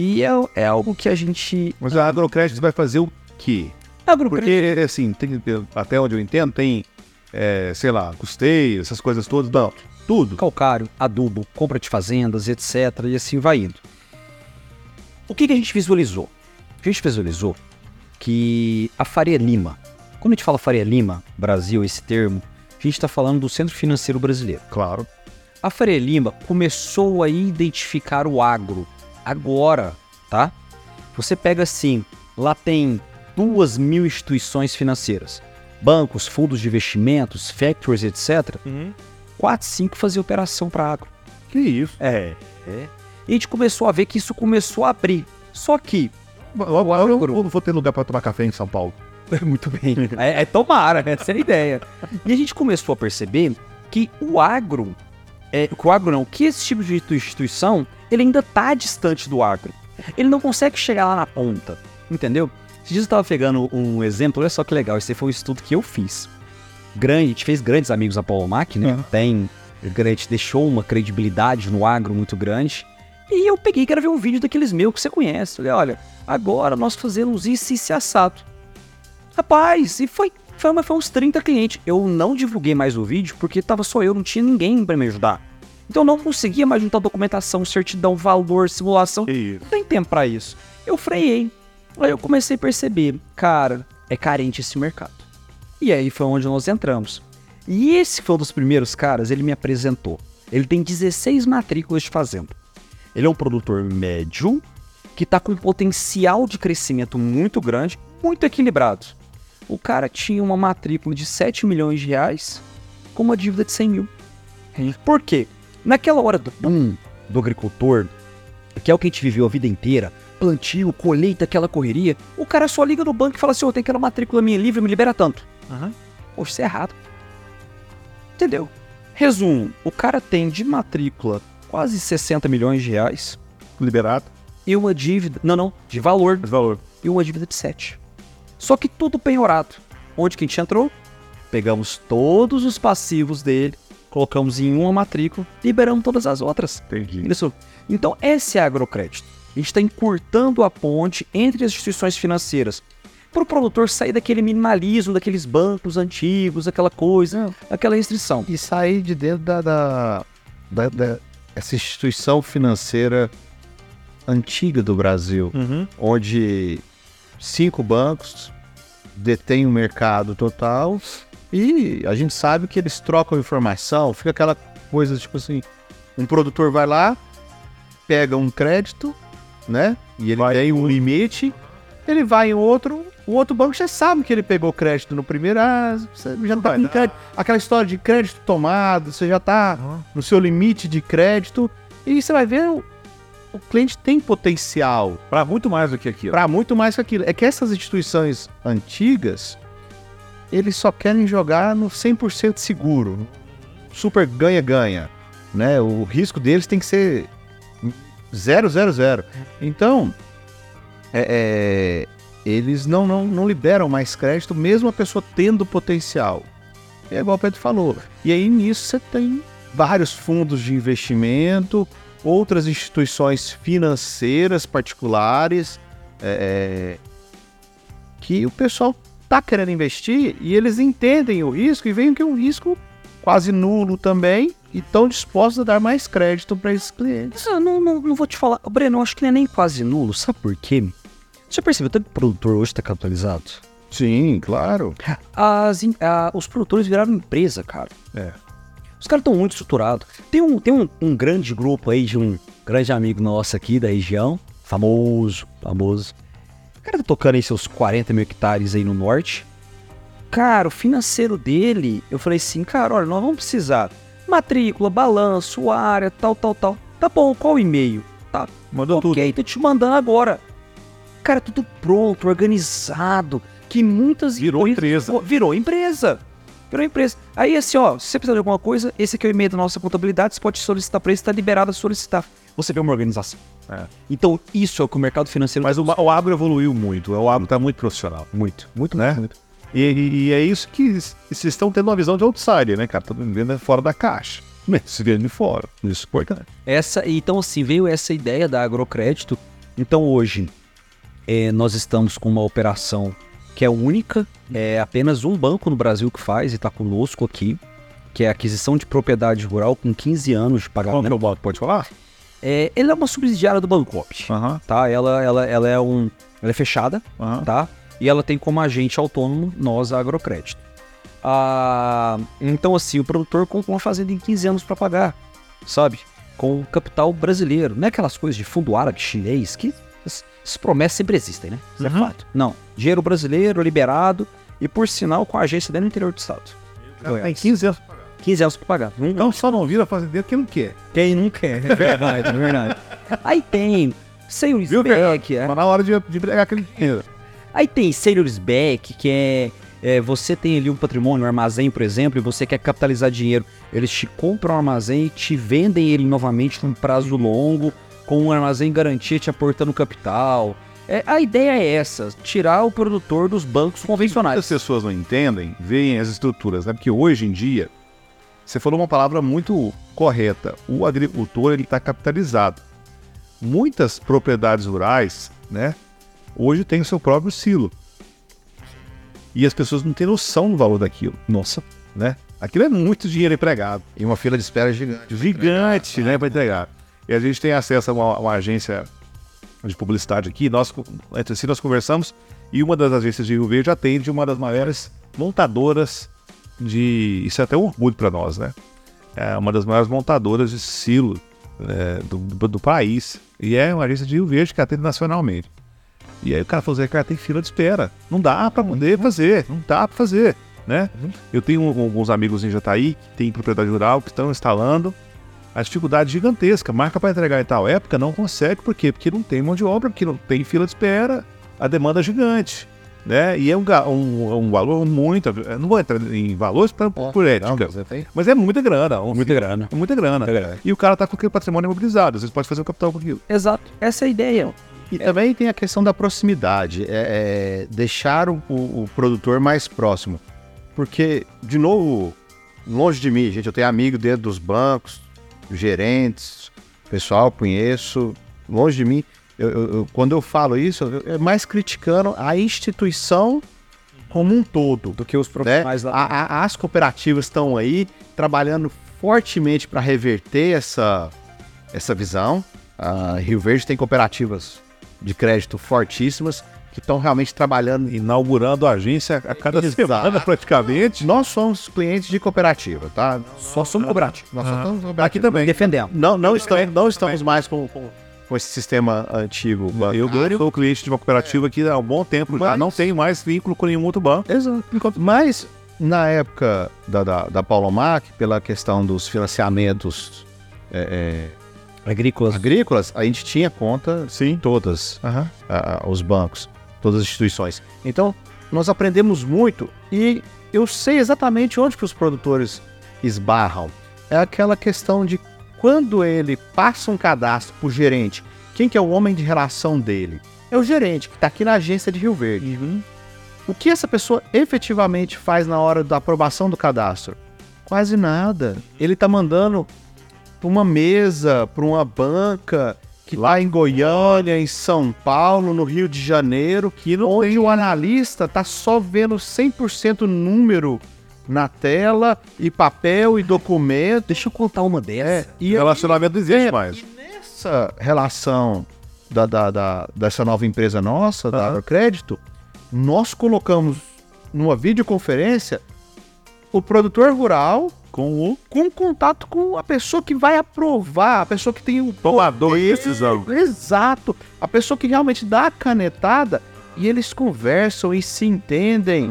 E é, é algo que a gente. Mas a agrocrédito vai fazer o quê? Agrocrédito. Porque, assim, tem- até onde eu entendo, tem, é, sei lá, custeio, essas coisas todas. Não, tudo. calcário, adubo, compra de fazendas, etc. E assim vai indo. O que, que a gente visualizou? A gente visualizou que a Faria Lima, quando a gente fala Faria Lima, Brasil, esse termo, a gente está falando do Centro Financeiro Brasileiro. Claro. A Faria Lima começou a identificar o agro agora, tá? Você pega assim, lá tem duas mil instituições financeiras, bancos, fundos de investimentos, factories, etc. Quatro, cinco faziam operação para agro. Que isso. É. E a gente começou a ver que isso começou a abrir. Só que. Logo, logo eu, eu vou ter lugar pra tomar café em São Paulo. Muito bem. É, é tomara, essa é a ideia. E a gente começou a perceber que o agro. É, que o agro não, que esse tipo de instituição, ele ainda tá distante do agro. Ele não consegue chegar lá na ponta. Entendeu? Esses dias eu tava pegando um exemplo, olha só que legal, esse foi um estudo que eu fiz. Grande, a gente fez grandes amigos na Paulo Mac, né? Uhum. Tem. A gente deixou uma credibilidade no agro muito grande. E eu peguei e quero ver um vídeo daqueles meus que você conhece. Falei, olha, agora nós fazemos isso e isso e assado. Rapaz, e foi, foi, foi uns 30 clientes. Eu não divulguei mais o vídeo porque tava só eu, não tinha ninguém pra me ajudar. Então eu não conseguia mais juntar documentação, certidão, valor, simulação. Não tem tempo pra isso. Eu freiei. Aí eu comecei a perceber, cara, é carente esse mercado. E aí foi onde nós entramos. E esse foi um dos primeiros caras, ele me apresentou. Ele tem 16 matrículas de fazenda. Ele é um produtor médio que está com um potencial de crescimento muito grande, muito equilibrado. O cara tinha uma matrícula de 7 milhões de reais com uma dívida de 100 mil. Por quê? Naquela hora do boom, do agricultor, que é o que a gente viveu a vida inteira, plantio, colheita, aquela correria, o cara só liga no banco e fala assim, ô, tem aquela matrícula minha livre, me libera tanto. Aham. Poxa, isso é errado. Entendeu? Resumo, o cara tem de matrícula quase 60 milhões de reais Liberado. e uma dívida, não, não, de valor, Esse valor. e uma dívida de 7. Só que tudo penhorado. Onde que a gente entrou? Pegamos todos os passivos dele, colocamos em uma matrícula, liberamos todas as outras. Entendi. Isso. Então, esse é agrocrédito. A gente está encurtando a ponte entre as instituições financeiras para o produtor sair daquele minimalismo, daqueles bancos antigos, aquela coisa, aquela restrição. E sair de dentro da, da, da- da- essa instituição financeira antiga do Brasil, Uhum. onde cinco bancos detêm o mercado total e a gente sabe que eles trocam informação, fica aquela coisa tipo assim, um produtor vai lá, pega um crédito, né? E ele Vai tem um limite, ele vai em outro, o outro banco já sabe que ele pegou crédito no primeiro, ah, você já tá vai com crédito, aquela história de crédito tomado, você já tá Aham. no seu limite de crédito e você vai ver o, cliente tem potencial Pra muito mais do que aquilo. para muito mais que aquilo. É que essas instituições antigas, eles só querem jogar no 100% seguro. Super ganha-ganha. Né? O risco deles tem que ser 000. Então, é- é, eles não, não, não liberam mais crédito, mesmo a pessoa tendo potencial. É igual o Pedro falou. E aí nisso você tem vários fundos de investimento, outras instituições financeiras particulares, é, que o pessoal tá querendo investir e eles entendem o risco e veem que é um risco quase nulo também e estão dispostos a dar mais crédito para esses clientes. Eu não, não, não vou te falar. Breno, eu acho que não é nem quase nulo. Sabe por quê? Você percebeu tanto que o produtor hoje está capitalizado? Sim, claro. As, em- a- os produtores viraram empresa, cara. É. Os caras estão muito estruturados. Tem, um, tem um, um grande grupo aí de um grande amigo nosso aqui da região, famoso, famoso. O cara tá tocando aí seus 40 mil hectares aí no norte. Cara, o financeiro dele, eu falei assim, cara, olha, nós vamos precisar matrícula, balanço, área, tal, tal, tal. Tá bom, qual o e-mail? Tá, Mandou tudo. ok, tô te mandando agora. Cara, tudo pronto, organizado, que muitas Virou empresa. Virou empresa. Virou empresa. Aí assim, ó, se você precisar de alguma coisa, esse aqui é o e-mail da nossa contabilidade, você pode solicitar para ele, está liberado a solicitar. Você vê uma organização. É. Então, isso é o que o mercado financeiro Mas o, o agro evoluiu muito. O agro tá muito profissional. muito, muito, né? muito. E, e- e é isso que vocês estão tendo uma visão de outsider, né, cara? Estão vendo fora da caixa. Se vendo de fora. Isso é importante. Essa, então assim, veio essa ideia da agrocrédito. Então hoje eh, nós estamos com uma operação que é única, é apenas um banco no Brasil que faz e está conosco aqui, que é a aquisição de propriedade rural com 15 anos de Qual que é pagamento. o banco? Pode falar? É, ele é uma subsidiária do Bancop, Aham, tá? Ela, ela, ela é um, ela é fechada, aham. tá? E ela tem como agente autônomo nós a Agrocrédito. Ah, então, assim, o produtor compra uma fazenda em 15 anos para pagar, sabe? Com capital brasileiro. Não é aquelas coisas de fundo árabe, chinês, que as, as promessas sempre existem, né? Isso Uhum. é fato. Não. Dinheiro brasileiro, liberado e, por sinal, com a agência dentro do interior do estado. Tem 15 anos. 15 anos para pagar. Não, Então só não vira fazendeiro quem não quer. quem não quer, é verdade, é verdade. Aí tem Viu, Back, é. Mas na hora de, de pegar aquele dinheiro. Aí tem Sales Back, que é, é, você tem ali um patrimônio, um armazém, por exemplo, e você quer capitalizar dinheiro. Eles te compram um armazém e te vendem ele novamente num prazo longo, com um armazém garantia te aportando capital. É, a ideia é essa, tirar o produtor dos bancos convencionais. Muitas pessoas não entendem, veem as estruturas, né? Porque hoje em dia, você falou uma palavra muito correta. O agricultor ele está capitalizado. Muitas propriedades rurais, né? Hoje tem o seu próprio silo. E as pessoas não têm noção do valor daquilo, Nossa. né? Aquilo é muito dinheiro empregado. E uma fila de espera gigante. gigante, né, para entregar. E a gente tem acesso a uma, uma agência de publicidade aqui. Nós, entre si, nós conversamos e uma das agências de Rio Verde atende uma das maiores montadoras de. Isso é até um orgulho para nós, né? É uma das maiores montadoras de silo né, do, do, do país. E é uma agência de Rio Verde que atende nacionalmente. E aí o cara falou assim, cara, tem fila de espera. Não dá para poder fazer, não dá para fazer, né? Eu tenho alguns amigos em Jataí que têm propriedade rural que estão instalando a dificuldade gigantesca. Marca para entregar em tal época não consegue, por quê? Porque não tem mão de obra, porque não tem fila de espera, a demanda é gigante. Né? E é um, um, um valor muito. Não vou entrar em valores pra, por ética, Não, você mas é muita grana. um Muita grana. É muita grana. Muita grana. E o cara tá com aquele patrimônio imobilizado. Às vezes pode fazer o capital com aquilo. Exato. Essa é a ideia. E também tem a questão da proximidade, é, é deixar o, o- o produtor mais próximo. Porque, de novo, longe de mim, gente, eu tenho amigo dentro dos bancos, gerentes, pessoal, conheço, longe de mim. Eu- eu- quando eu falo isso, eu- é mais criticando a instituição como um todo. Do que os né? profissionais lá. A- a- as cooperativas estão aí trabalhando fortemente para reverter essa, essa visão. A Rio Verde tem cooperativas de crédito fortíssimas que estão realmente trabalhando. Inaugurando a agência a cada Exato. semana, praticamente. Nós somos clientes de cooperativa, tá? Só somos cooperativos. Nós só Aham. estamos Aqui cooperativa. também. Defendendo. Não, não, estamos, não estamos mais com, com, com esse sistema antigo Eu bancário. sou cliente de uma cooperativa aqui há um bom tempo já. Mas- Não tenho mais vínculo com nenhum outro banco. Exato. Mas na época da, da, da Paulo Mac, pela questão dos financiamentos é, é, Agrícolas. agrícolas, a gente tinha conta Sim. todas ah, ah, os bancos, todas as instituições. Então, nós aprendemos muito e eu sei exatamente onde que os produtores esbarram. É aquela questão de quando ele passa um cadastro para o gerente, quem que é o homem de relação dele? É o gerente, que está aqui na agência de Rio Verde. O que essa pessoa efetivamente faz na hora da aprovação do cadastro? Quase nada. Ele tá mandando para uma mesa, para uma banca que lá em Goiânia, em São Paulo, no Rio de Janeiro, que onde o analista tá só vendo 100% número na tela e papel e documento. Deixa eu contar uma É, dessa. e Relacionamento não existe mais. e nessa relação da, da- da- dessa nova empresa nossa, da Aham. Agrocrédito, nós colocamos numa videoconferência o produtor rural Com o com contato com a pessoa que vai aprovar, a pessoa que tem o tomador de poder. decisão. Exato. A pessoa que realmente dá a canetada e eles conversam e se entendem.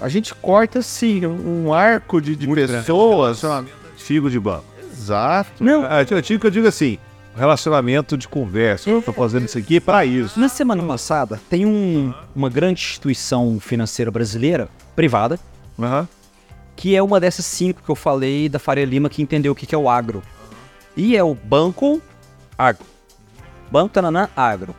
A gente corta, assim, um arco de, de pessoas. Relacionamento antigo de banco. Exato. Não, Ah, Eu digo que eu digo assim, relacionamento de conversa. Eu tô fazendo isso aqui para isso. Na semana passada, tem um- uma grande instituição financeira brasileira, privada, Aham. Que é uma dessas cinco que eu falei da Faria Lima que entendeu o que, que é o agro. E é o Banco Agro. Banco Tananã Agro.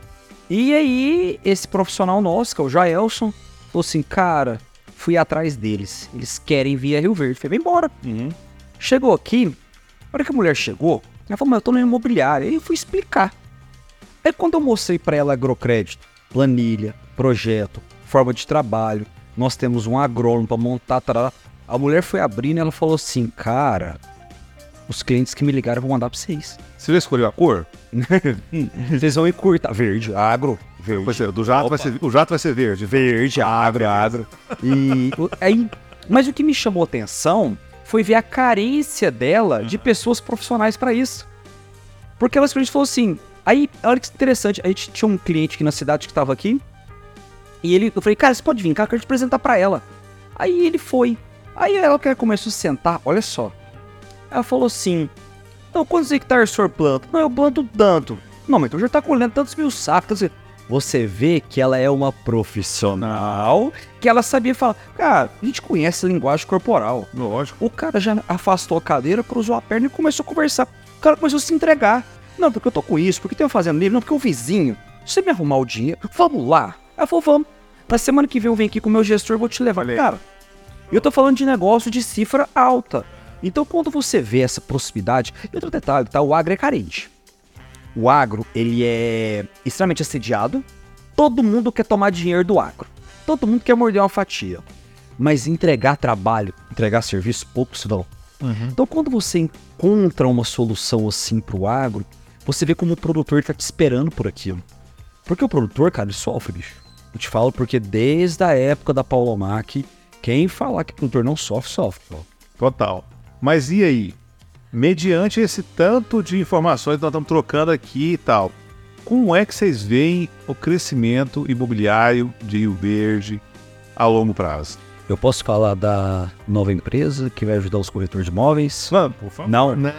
E aí, esse profissional nosso, que é o Jaelson, falou assim, cara, fui atrás deles. Eles querem vir a Rio Verde. Falei, vem embora. Uhum. Chegou aqui, na hora que a mulher chegou, ela falou, mas eu tô no imobiliário. Aí eu fui explicar. Aí quando eu mostrei pra ela agrocrédito, planilha, projeto, forma de trabalho, nós temos um agrônomo pra montar, tarará. A mulher foi abrindo e ela falou assim, cara, os clientes que me ligaram vou mandar pra vocês. Você já escolheu a cor? Vocês vão encurtar verde, agro, verde. Ser, do jato vai ser, o jato vai ser verde. Verde, agro, agro. E aí, mas o que me chamou atenção foi ver a carência dela de pessoas profissionais pra isso. Porque ela simplesmente falou assim. Aí, olha que interessante, a gente tinha um cliente aqui na cidade que tava aqui. E ele, eu falei, cara, você pode vir cá, eu quero te apresentar pra ela. Aí ele foi. Aí ela que começou a sentar, olha só. Ela falou assim: Então, quantos hectares o senhor planta? Não, eu planto tanto. Não, mas então já tá colhendo tantos mil sacos. tantos- Você vê que ela é uma profissional, que ela sabia falar. Cara, a gente conhece a linguagem corporal. Lógico. O cara já afastou a cadeira, cruzou a perna e começou a conversar. O cara começou a se entregar. Não, porque eu tô com isso, porque tem uma fazenda livre, não, porque o vizinho. Se você me arrumar o dinheiro, vamos lá. Ela falou, vamos. Na semana que vem eu venho aqui com o meu gestor, vou te levar. Aí. Cara, eu tô falando de negócio de cifra alta. Então, quando você vê essa proximidade, e outro detalhe, tá? O agro é carente. O agro, ele é extremamente assediado. Todo mundo quer tomar dinheiro do agro. Todo mundo quer morder uma fatia. Mas entregar trabalho, entregar serviço, poucos vão. Então, quando você encontra uma solução assim pro agro, você vê como o produtor tá te esperando por aquilo. Porque o produtor, cara, ele sofre, bicho. Eu te falo porque desde a época da Paulomac, quem falar que produtor não sofre, sofre. pô. Total. Mas e aí? Mediante esse tanto de informações que nós estamos trocando aqui e tal, como é que vocês veem o crescimento imobiliário de Rio Verde a longo prazo? Eu posso falar da nova empresa que vai ajudar os corretores de imóveis? Vamos, por favor. Não. Não.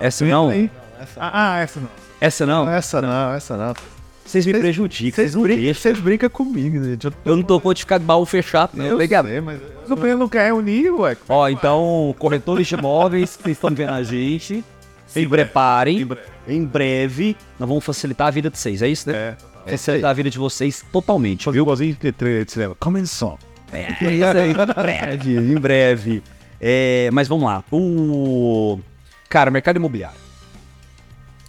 Essa não? Aí. Ah, ah, essa não. Essa não? Essa não, essa não. Vocês me prejudicam, vocês não deixam. Vocês brincam comigo, gente. Eu não tô com de ficar de baú fechado, não. Eu Obrigado. sei, mas... Mas o pleno não quer reunir, ué. Ó, então, corretores de imóveis, vocês estão vendo a gente, se preparem. Em breve. Em breve, nós vamos facilitar a vida de vocês, é isso, né? É. Facilitar a vida de vocês totalmente, Viu? viu? Igualzinho de trailer de cinema. Começou. É isso aí, em breve, em breve. É, mas vamos lá. O. Cara, mercado imobiliário.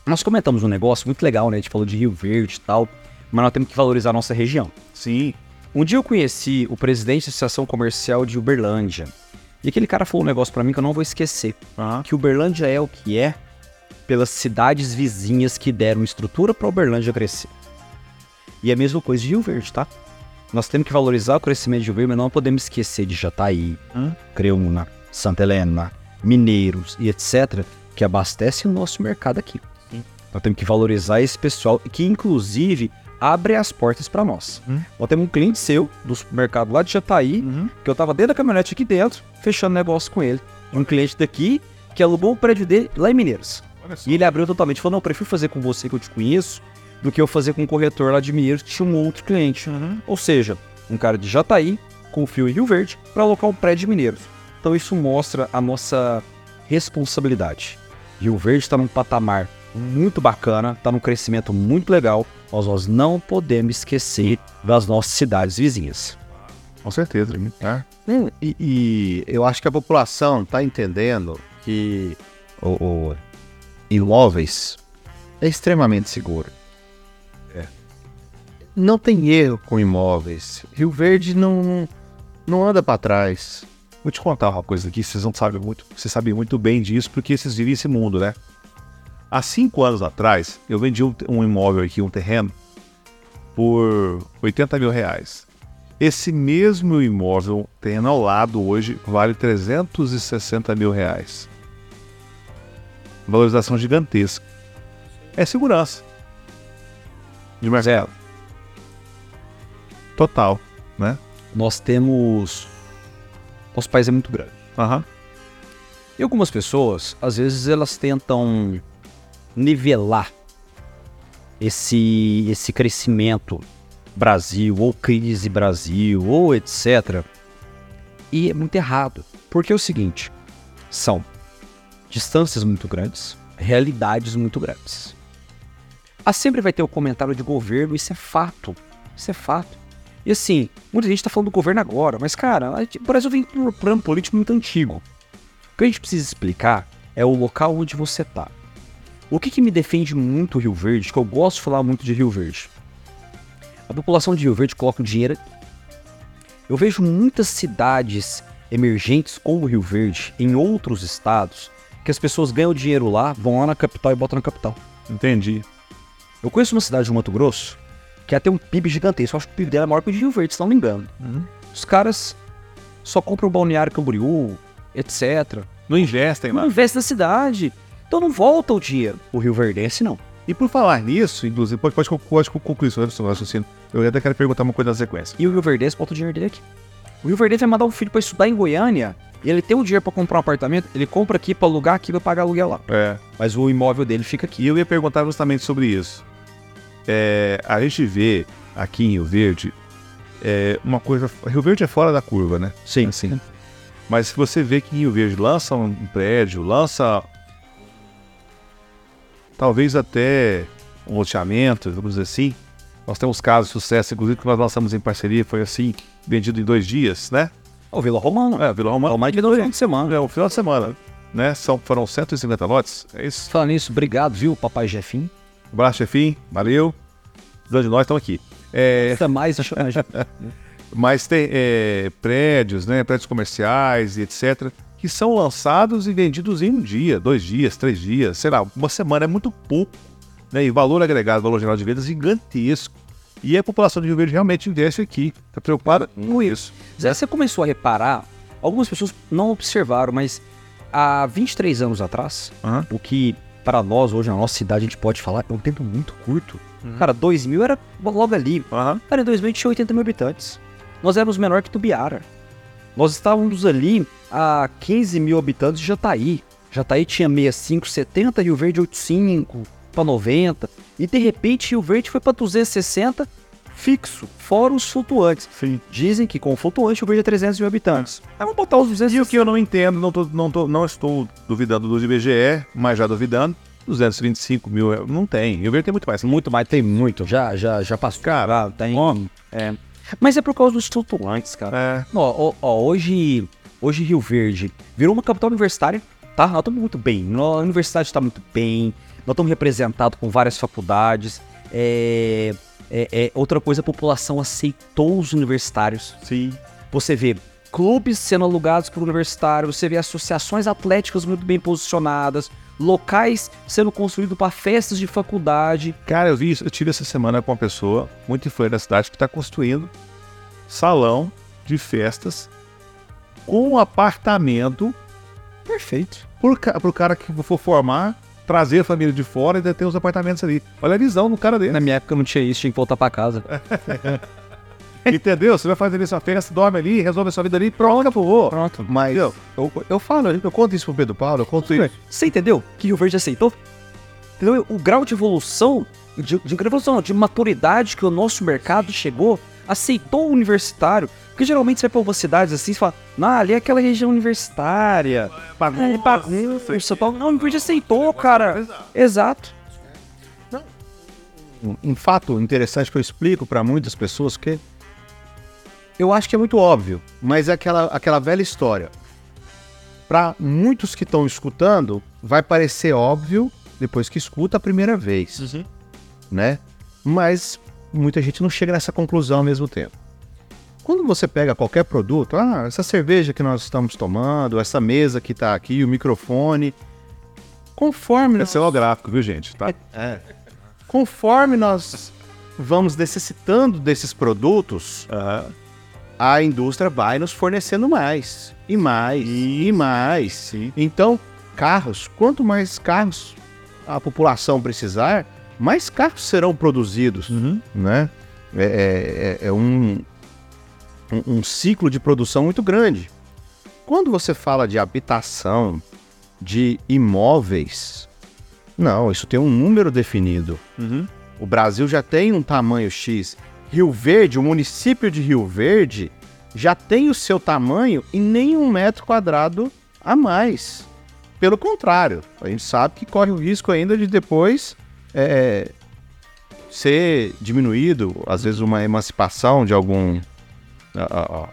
Nós comentamos um negócio muito legal, né? A gente falou de Rio Verde e tal, mas nós temos que valorizar a nossa região. Sim. Um dia eu conheci o presidente da Associação Comercial de Uberlândia. E aquele cara falou um negócio pra mim que eu não vou esquecer. Aham. Que Uberlândia é o que é pelas cidades vizinhas que deram estrutura pra Uberlândia crescer. E é a mesma coisa de Rio Verde, tá? Nós temos que valorizar o crescimento de Rio Verde, mas não podemos esquecer de Jataí, Hã? Creúna, Santa Helena, Mineiros e etc., que abastecem o nosso mercado aqui. Nós temos que valorizar esse pessoal, que inclusive abre as portas para nós. Hum. Nós temos um cliente seu, do supermercado lá de Jataí, Uhum. que eu tava dentro da caminhonete aqui dentro, fechando negócio com ele. Um cliente daqui que alugou o prédio dele lá em Mineiros. E ele abriu totalmente, falou, não, eu prefiro fazer com você que eu te conheço, do que eu fazer com um corretor lá de Mineiros que tinha um outro cliente. Uhum. Ou seja, um cara de Jataí confio em Rio Verde para alocar um prédio de Mineiros. Então isso mostra a nossa responsabilidade. Rio Verde está num patamar muito bacana, está num crescimento muito legal, mas nós não podemos esquecer das nossas cidades vizinhas. Com certeza. Tá? Hum, E, e eu acho que a população está entendendo que o, o imóveis é extremamente seguro. É. Não tem erro com imóveis. Rio Verde não, não anda para trás. Vou te contar uma coisa aqui, vocês não sabem muito, vocês sabem muito bem disso, porque vocês vivem esse mundo, né? Há cinco anos atrás, eu vendi um, um imóvel aqui, um terreno, por 80 mil reais. Esse mesmo imóvel, terreno ao lado hoje, vale 360 mil reais. Valorização gigantesca. É segurança. De mercado. Total, né? Nós temos. Nosso país é muito grande. Aham. E algumas pessoas, às vezes, elas tentam nivelar esse, esse crescimento Brasil, ou crise Brasil, ou etc. E é muito errado. Porque é o seguinte: são distâncias muito grandes, realidades muito grandes. Ah, sempre vai ter o comentário de governo, isso é fato. Isso é fato. E assim, muita gente tá falando do governo agora, mas cara, o Brasil vem por um plano político muito antigo. O que a gente precisa explicar é o local onde você tá. O que, que me defende muito Rio Verde, que eu gosto de falar muito de Rio Verde? A população de Rio Verde coloca o dinheiro. Eu vejo muitas cidades emergentes como Rio Verde em outros estados que as pessoas ganham dinheiro lá, vão lá na capital e botam na capital. Entendi. Eu conheço uma cidade de Mato Grosso que até um PIB gigantesco. Eu acho que o PIB dela é maior que o de Rio Verde, se não me engano. Os caras só compram balneário Camboriú, etc. Não investem lá. Não investe na cidade. Então não volta o dinheiro. O Rio Verdense não. E por falar nisso, inclusive, pode, pode, pode concluir seu raciocínio. Eu até quero perguntar uma coisa na sequência. E o Rio Verdense bota o dinheiro dele aqui. O Rio Verdense vai mandar um filho pra estudar em Goiânia. E ele tem o dinheiro pra comprar um apartamento. Ele compra aqui pra alugar aqui pra pagar aluguel lá. É. Mas o imóvel dele fica aqui. E eu ia perguntar justamente sobre isso. É, a gente vê aqui em Rio Verde é, uma coisa. Rio Verde é fora da curva, né? Sim. Assim. Mas se você vê que em Rio Verde lança um prédio, lança. Talvez até um loteamento, vamos dizer assim. Nós temos casos de sucesso, inclusive, que nós lançamos em parceria, foi assim, vendido em dois dias, né? O Vila Romano. É, Vila Romana. É o mais de dois final de semana. É um final de semana, né? São, foram 150 lotes. É isso. Falando nisso, obrigado, viu, papai Jefinho. Abraço, chefinho. Valeu. Precisando de nós, estamos aqui. É, Até mais. mas tem é, prédios, né? Prédios comerciais e etc. Que são lançados e vendidos em um dia, dois dias, três dias, sei lá, uma semana é muito pouco. Né? E valor agregado, valor geral de vendas gigantesco. E a população de Rio Verde realmente investe aqui. Está preocupada com isso. Zé, você começou a reparar, algumas pessoas não observaram, mas há 23 anos atrás, Aham. o que para nós hoje na nossa cidade a gente pode falar é um tempo muito curto. Cara, 2000 era logo ali. Aham. Cara, em 2000 tinha 80 mil habitantes. Nós éramos menor que Tubiara. Nós estávamos ali a 15 mil habitantes de Jataí. Jataí tinha 65, 70, Rio Verde 85 para 90. E de repente Rio Verde foi para 260 fixo, fora os flutuantes. Sim. Dizem que com o flutuante o Verde é 300 mil habitantes. Aí vamos botar os 200 E o que eu não entendo, não, tô, não, tô, não estou duvidando do IBGE, mas já duvidando, 225 mil, é- não tem. Rio Verde tem muito mais. Muito mais, tem muito. Já, já, já passou. Cara, tem. É. Mas é por causa dos flutuantes, cara. É. Ó, ó, ó, hoje, hoje Rio Verde virou uma capital universitária, tá? Nós estamos muito bem. A universidade está muito bem. Nós estamos representados com várias faculdades. É, é- é outra coisa, a população aceitou os universitários. Sim. Você vê clubes sendo alugados por universitários, você vê associações atléticas muito bem posicionadas, locais sendo construídos para festas de faculdade. Cara, eu vi isso, eu tive essa semana com uma pessoa muito influente da cidade que está construindo salão de festas com apartamento Perfeito. pro, ca- pro cara que for formar, trazer a família de fora e ter os apartamentos ali. Olha a visão do cara dele. Na minha época não tinha isso, tinha que voltar para casa. Entendeu? Você vai fazer ali sua festa, dorme ali, resolve a sua vida ali, pronto, acabou. Pronto. Mas Entendeu? eu, eu falo, eu conto isso pro Pedro Paulo, eu conto isso. Você entendeu que Rio Verde aceitou? Entendeu? O grau de evolução, de, de evolução, não, de maturidade que o nosso mercado chegou, aceitou o universitário. Porque geralmente você vai pra algumas cidades assim, você fala, não, ali é aquela região universitária. É bagunça. Não, o Rio Verde aceitou, cara. Exato. um fato interessante que eu explico para muitas pessoas que eu acho que é muito óbvio, mas é aquela, aquela velha história. Para muitos que estão escutando, vai parecer óbvio depois que escuta a primeira vez, né? Mas muita gente não chega nessa conclusão ao mesmo tempo. Quando você pega qualquer produto, ah, essa cerveja que nós estamos tomando, essa mesa que está aqui, o microfone, conforme É nós cenográfico, viu, gente? Tá? conforme nós vamos necessitando desses produtos, Aham. A indústria vai nos fornecendo mais e mais e mais. Então, carros, quanto mais carros a população precisar, mais carros serão produzidos, né? É, é- é um, um, um ciclo de produção muito grande. Quando você fala de habitação, de imóveis, não, isso tem um número definido. Uhum. O Brasil já tem um tamanho X. Rio Verde, o município de Rio Verde, já tem o seu tamanho e nem um metro quadrado a mais. Pelo contrário, a gente sabe que corre o risco ainda de depois é, ser diminuído, às vezes uma emancipação de algum a- a-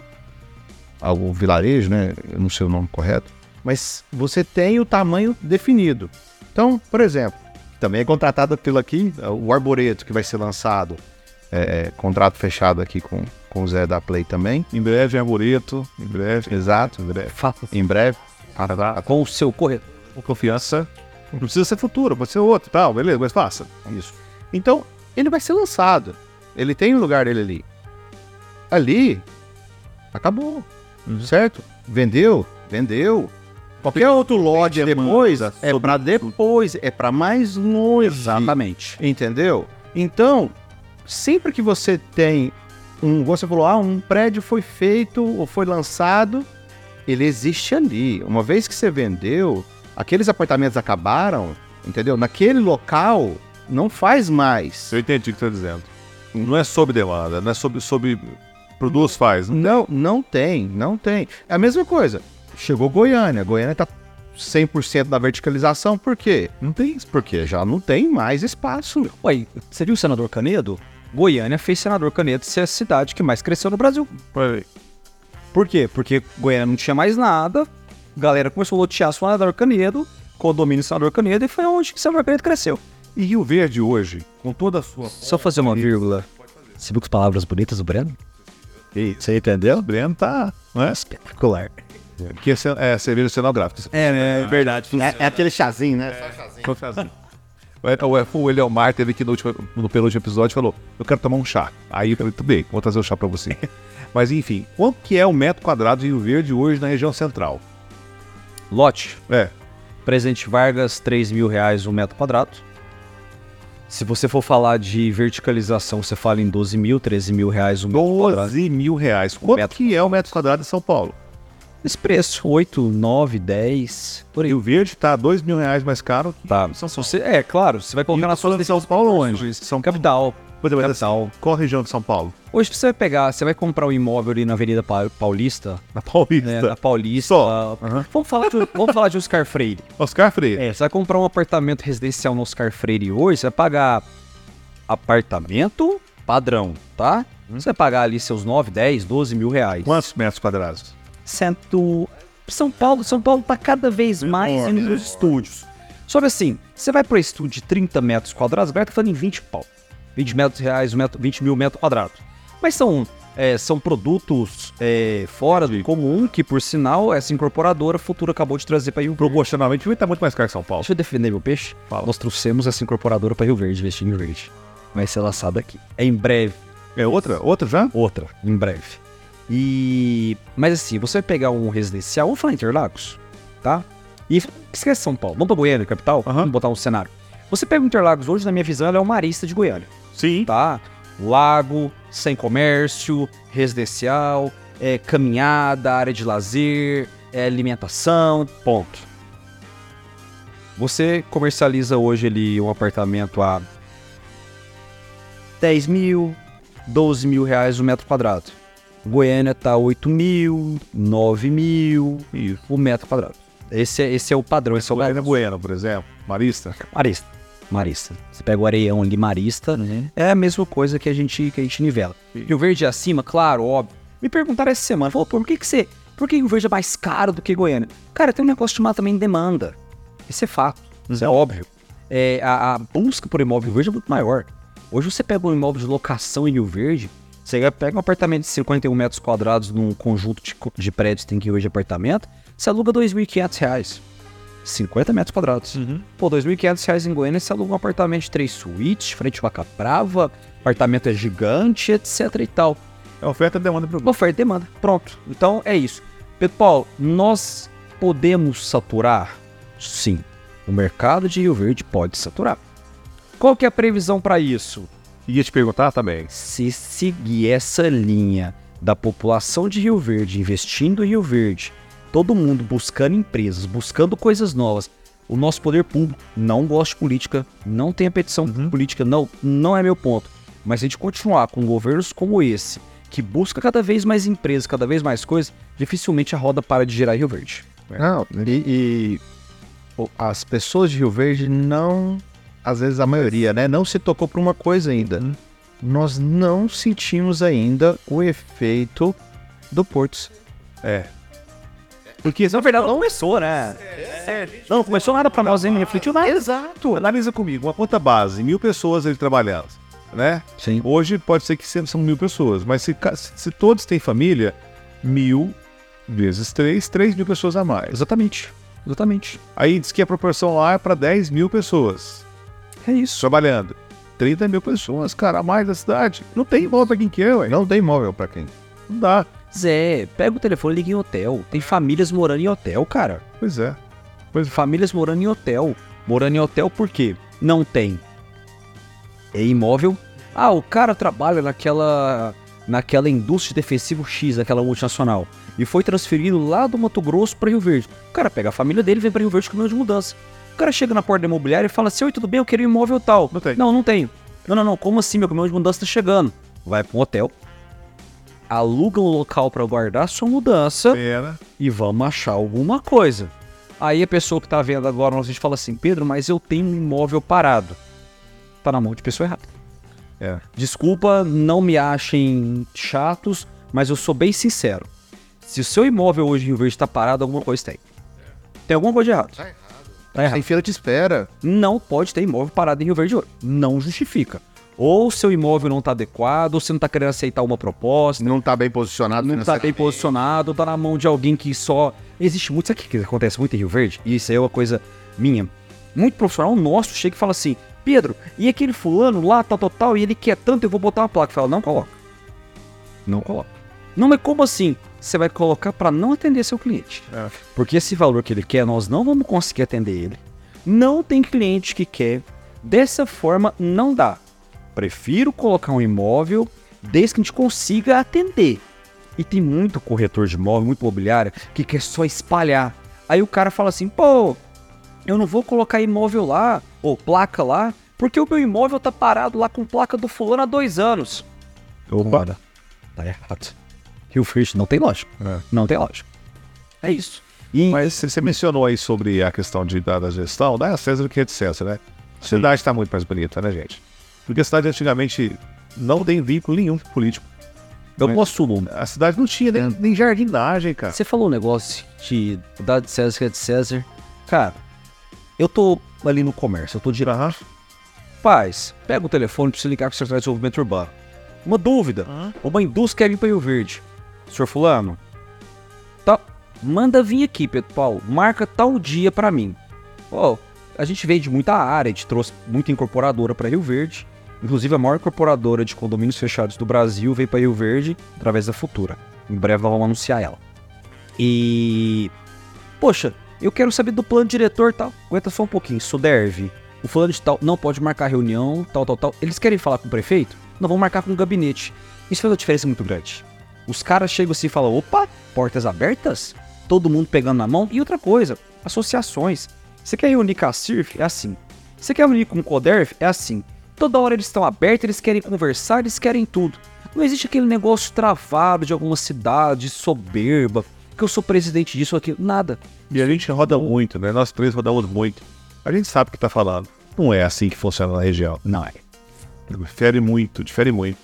algum vilarejo, né? Eu não sei o nome correto, mas você tem o tamanho definido. Então, por exemplo, também é contratado pelo aqui, o Arboreto, que vai ser lançado. É, é, contrato fechado aqui com, com o Zé da Play também. Em breve, Arboreto. Em breve. Exato. Em breve. Faça Em breve. com o seu corretor. Com confiança. Não precisa ser futuro, pode ser outro tal, beleza, mas faça. Isso. Então, ele vai ser lançado. Ele tem o lugar dele ali. Ali, acabou. Certo? Vendeu? Vendeu. Qualquer outro lote depois é pra depois, é pra mais longe. Exatamente. Entendeu? Então, sempre que você tem um. Você falou, ah, um prédio foi feito ou foi lançado, ele existe ali. Uma vez que você vendeu, aqueles apartamentos acabaram, entendeu? Naquele local não faz mais. Eu entendi o que você está dizendo. Não é sob demanda, não é sob, sob produz, faz. Não, não tem, não tem. É a mesma coisa. Chegou Goiânia, Goiânia tá 100% na verticalização, por quê? Não tem isso. Porque já não tem mais espaço. Ué, você viu o senador Canedo? Goiânia fez senador Canedo ser a cidade que mais cresceu no Brasil. Peraí. Por quê? Porque Goiânia não tinha mais nada, galera começou a lotear o senador Canedo, condomínio senador Canedo, e foi onde que o senador Canedo cresceu. E Rio Verde hoje, com toda a sua. Só fazer uma vírgula. Você viu que palavras bonitas do Breno? Você entendeu? O Breno tá. Não é? Espetacular. Que é, é cerveja cenográfica. É, é verdade. É, é aquele chazinho, né? O, o, o Eliomar teve aqui no, último, no penúltimo episódio e falou: Eu quero tomar um chá. Aí eu falei: Tudo bem, vou trazer o chá pra você. Mas enfim, quanto que é o metro quadrado de Rio Verde hoje na região central? Lote. É, Presidente Vargas, 3 mil reais um metro quadrado. Se você for falar de verticalização, você fala em 12 mil, 13 mil reais um metro quadrado. 12 mil reais. Quanto Metro. que é o metro quadrado em São Paulo? Esse preço, 8, 9, 10, por aí. Rio Verde tá dois mil reais mais caro que Tá. São você, é, claro, você vai colocar E na sua de São Paulo onde? São capital. Por exemplo, mas Capital. assim, qual região de São Paulo? Hoje você vai pegar, você vai comprar um imóvel ali na Avenida Pa- Paulista, Na Paulista. né, na Paulista. Só. Aham. Vamos, falar de, vamos falar de Oscar Freire. Oscar Freire. É, você vai comprar um apartamento residencial no Oscar Freire hoje, você vai pagar apartamento padrão, tá? Você vai pagar ali seus 9, 10, 12 mil reais. Quantos metros quadrados? Cento... São Paulo, São Paulo tá cada vez mais indo nos estúdios. Só que assim, você vai para estúdio de 30 metros quadrados, agora tá falando em 20 pau. 20 metros reais, um metro, 20 mil metros quadrados. Mas são, é, são produtos é, fora do comum que, por sinal, essa incorporadora futura acabou de trazer para Rio Verde. Proporcionalmente, estar muito mais caro que São Paulo. Deixa eu defender meu peixe. Fala. Nós trouxemos essa incorporadora para Rio Verde, investir em Rio Verde. Vai ser lançada aqui. É em breve. É outra? Outra já? Outra, em breve. E. Mas assim, você vai pegar um residencial, vamos falar Interlagos, tá? E esquece São Paulo, vamos pra Goiânia, capital? Aham. Vamos botar um cenário. Você pega o Interlagos hoje, na minha visão, ela é uma marista de Goiânia, Sim. tá? Lago, sem comércio, residencial, é, caminhada, área de lazer, é, alimentação, ponto. Você comercializa hoje ali um apartamento a 10 mil, 12 mil reais o metro quadrado. Goiânia tá 8 mil, 9 mil Isso. o metro quadrado. Esse é, esse é o padrão, esse é o Goiânia. Bueno, por exemplo. Marista. Marista. Marista. Você pega o areião ali, Marista, é a mesma coisa que a gente, que a gente nivela. Rio Verde acima, claro, óbvio. Me perguntaram essa semana, falou, por que que você... Por que Rio Verde é mais caro do que Goiânia? Cara, tem um negócio chamado também demanda. Esse é fato, isso é óbvio. É, a, a busca por imóvel Rio Verde é muito maior. Hoje você pega um imóvel de locação em Rio Verde, você pega um apartamento de 51 metros quadrados num conjunto de, de prédios que tem que hoje apartamento, você aluga 2.500 reais. 50 metros quadrados. Pô, 2.500 reais em Goiânia, você aluga um apartamento de três suítes, frente a Vaca Brava, apartamento é gigante, etc e tal. É oferta e demanda para Oferta e demanda. Pronto. Então é isso. Pedro Paulo, nós podemos saturar? Sim. O mercado de Rio Verde pode saturar. Qual que é a previsão para isso? Ia te perguntar também. Se seguir essa linha da população de Rio Verde investindo em Rio Verde, todo mundo buscando empresas, buscando coisas novas, o nosso poder público não gosta de política, não tem a petição política, não, não é meu ponto. Mas se a gente continuar com governos como esse, que busca cada vez mais empresas, cada vez mais coisas, dificilmente a roda para de girar em Rio Verde. Não, e, e as pessoas de Rio Verde não, às vezes a maioria, né, não se tocou por uma coisa ainda. Nós não sentimos ainda o efeito do Porto. É. Porque, Na verdade, não começou, né? Não, não começou nada para nós? Não refletiu nada. Exato. Analisa comigo. Uma conta base, mil pessoas ele trabalhando, né? Sim. Hoje pode ser que sejam são mil pessoas, mas se, se todos têm família, mil vezes três, três mil pessoas a mais. Exatamente. Exatamente. Aí diz que a proporção lá é para 10 mil pessoas É isso. trabalhando. 30 mil pessoas, cara, a mais da cidade. Não tem imóvel pra quem quer, ué. Não tem imóvel pra quem. Não dá. Zé, pega o telefone e liga em hotel. Tem famílias morando em hotel, cara. Pois é. Famílias morando em hotel. Morando em hotel por quê? Não tem. É imóvel. Ah, o cara trabalha naquela naquela indústria defensiva X, aquela multinacional, e foi transferido lá do Mato Grosso para Rio Verde. O cara pega a família dele e vem para Rio Verde com medo de mudança. O cara chega na porta da imobiliária e fala assim: Oi, tudo bem? Eu quero um imóvel tal. Não tem. Não, não tenho. Não, não, não. Como assim? Meu caminhão de mudança tá chegando. Vai para um hotel, aluga um local para guardar sua mudança Pena. e vamos achar alguma coisa. Aí a pessoa que tá vendo agora, a gente fala assim, Pedro, mas eu tenho um imóvel parado. Tá na mão de pessoa errada. É. Desculpa, não me achem chatos, mas eu sou bem sincero. Se o seu imóvel hoje em Rio Verde tá parado, alguma coisa tem. Tem alguma coisa de errado. Errado. Tá errado. Tem fila de espera. Não pode ter imóvel parado em Rio Verde hoje. Não justifica. Ou seu imóvel não tá adequado, ou você não tá querendo aceitar uma proposta, Não tá bem posicionado. não tá bem posicionado, tá na mão de alguém que só. Existe muito. Sabe o que que acontece muito em Rio Verde? E isso aí é uma coisa minha. Muito profissional nosso chega e fala assim: Pedro, e aquele fulano lá, tal, tal, tal, e ele quer tanto, eu vou botar uma placa. Fala, não coloca. Não coloca. Não, mas como assim? Você vai colocar para não atender seu cliente. É. Porque esse valor que ele quer, nós não vamos conseguir atender ele. Não tem cliente que quer. Dessa forma, não dá. Prefiro colocar um imóvel desde que a gente consiga atender. E tem muito corretor de imóvel, muito imobiliário, que quer só espalhar. Aí o cara fala assim, pô, eu não vou colocar imóvel lá, ou placa lá, porque o meu imóvel tá parado lá com placa do fulano há dois anos. Opa. Tá errado. Rio Verde não tem lógica. É. Não tem lógica. É isso. E Mas você mencionou aí sobre a questão de, da, da gestão, dá a César o que é de César, né? A cidade está muito mais bonita, né, gente? Porque a cidade antigamente não tem vínculo nenhum político. eu mas- posso. A cidade não tinha nem, nem jardinagem, cara. Você falou um negócio de dar de César que é de César. Cara, eu tô ali no comércio, eu tô direto. Aham. Paz, pega o telefone pra você ligar com o secretário de desenvolvimento urbano. Uma dúvida. Uma indústria quer vir pra Rio Verde. Senhor fulano, tá, manda vir aqui, Pedro Paulo. Marca tal dia pra mim. Ó, a gente veio de muita área, a gente trouxe muita incorporadora pra Rio Verde. Inclusive a maior incorporadora de condomínios fechados do Brasil veio pra Rio Verde através da Futura. Em breve nós vamos anunciar ela. E. Poxa, eu quero saber do plano diretor tal. Aguenta só um pouquinho. Suderve, o fulano de tal não pode marcar reunião, tal, tal, tal. Eles querem falar com o prefeito? Não vão marcar com o gabinete. Isso faz uma diferença muito grande. Os caras chegam assim e falam: opa, portas abertas? Todo mundo pegando na mão. E outra coisa, associações. Você quer reunir com a CIRF? É assim. Você quer reunir com o CODERF? É assim. Toda hora eles estão abertos, eles querem conversar, eles querem tudo. Não existe aquele negócio travado de alguma cidade, soberba, que eu sou presidente disso ou aquilo. Nada. E a gente roda muito, né? Nós três rodamos muito. A gente sabe o que tá falando. Não é assim que funciona na região. Não é. Difere muito, difere muito.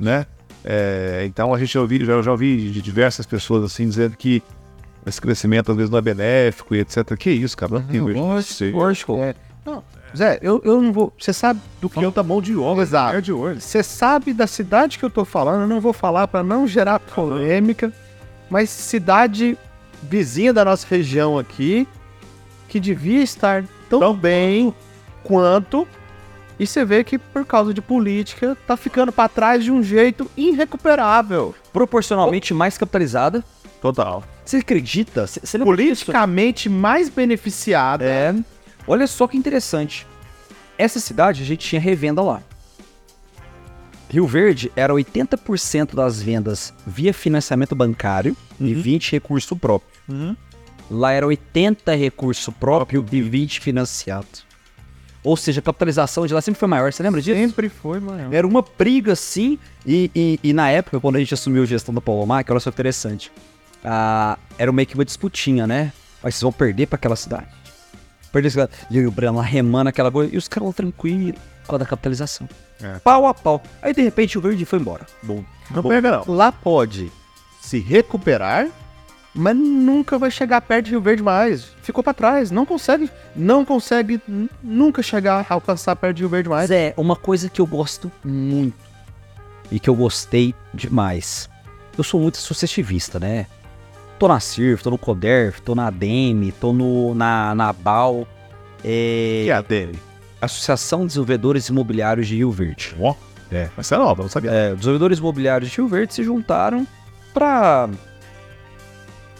Né? É, então a gente já ouvi, já, já ouvi de diversas pessoas assim dizendo que esse crescimento às vezes não é benéfico e etc. Que isso, cara? Não tem lógico, Lógico. É, não, Zé, eu, eu não vou. Você sabe do que eu tá mão de obra, Exato. é de olho. Você sabe da cidade que eu tô falando, eu não vou falar para não gerar polêmica, mas cidade vizinha da nossa região aqui, que devia estar tão bem quanto, e você vê que por causa de política tá ficando para trás de um jeito irrecuperável. Proporcionalmente mais capitalizada. Total. Você acredita? Você? Politicamente mais beneficiada. É. Olha só que interessante. Essa cidade a gente tinha revenda lá. Rio Verde era 80% das vendas via financiamento bancário e 20 recurso próprio. Lá era 80 recurso próprio e 20 financiado. Ou seja, a capitalização de lá sempre foi maior. Você lembra disso? Sempre foi, mano. Era uma briga assim, e, e, e na época, quando a gente assumiu a gestão da Paulo Mac, olha só que interessante. Ah, era meio que uma disputinha, né? Mas vocês vão perder pra aquela cidade. Perder cidade. E eu e o Breno lá remando aquela coisa, e os caras lá tranquilos, por causa da capitalização. É. Pau a pau. Aí de repente o verde foi embora. Bom. Não pega, não. Lá pode se recuperar, mas nunca vai chegar perto de Rio Verde mais. Ficou pra trás, não consegue, não consegue nunca chegar a alcançar perto de Rio Verde mais. É uma coisa que eu gosto muito e que eu gostei demais. Eu sou muito associativista, né? Tô na CIRF, tô no CODERF, tô na ADEME, tô no, na, na BAL. É, Que é a dele? Associação de Desenvolvedores Imobiliários de Rio Verde. Ó. É. Mas é nova, não sabia. É, desenvolvedores imobiliários de Rio Verde se juntaram para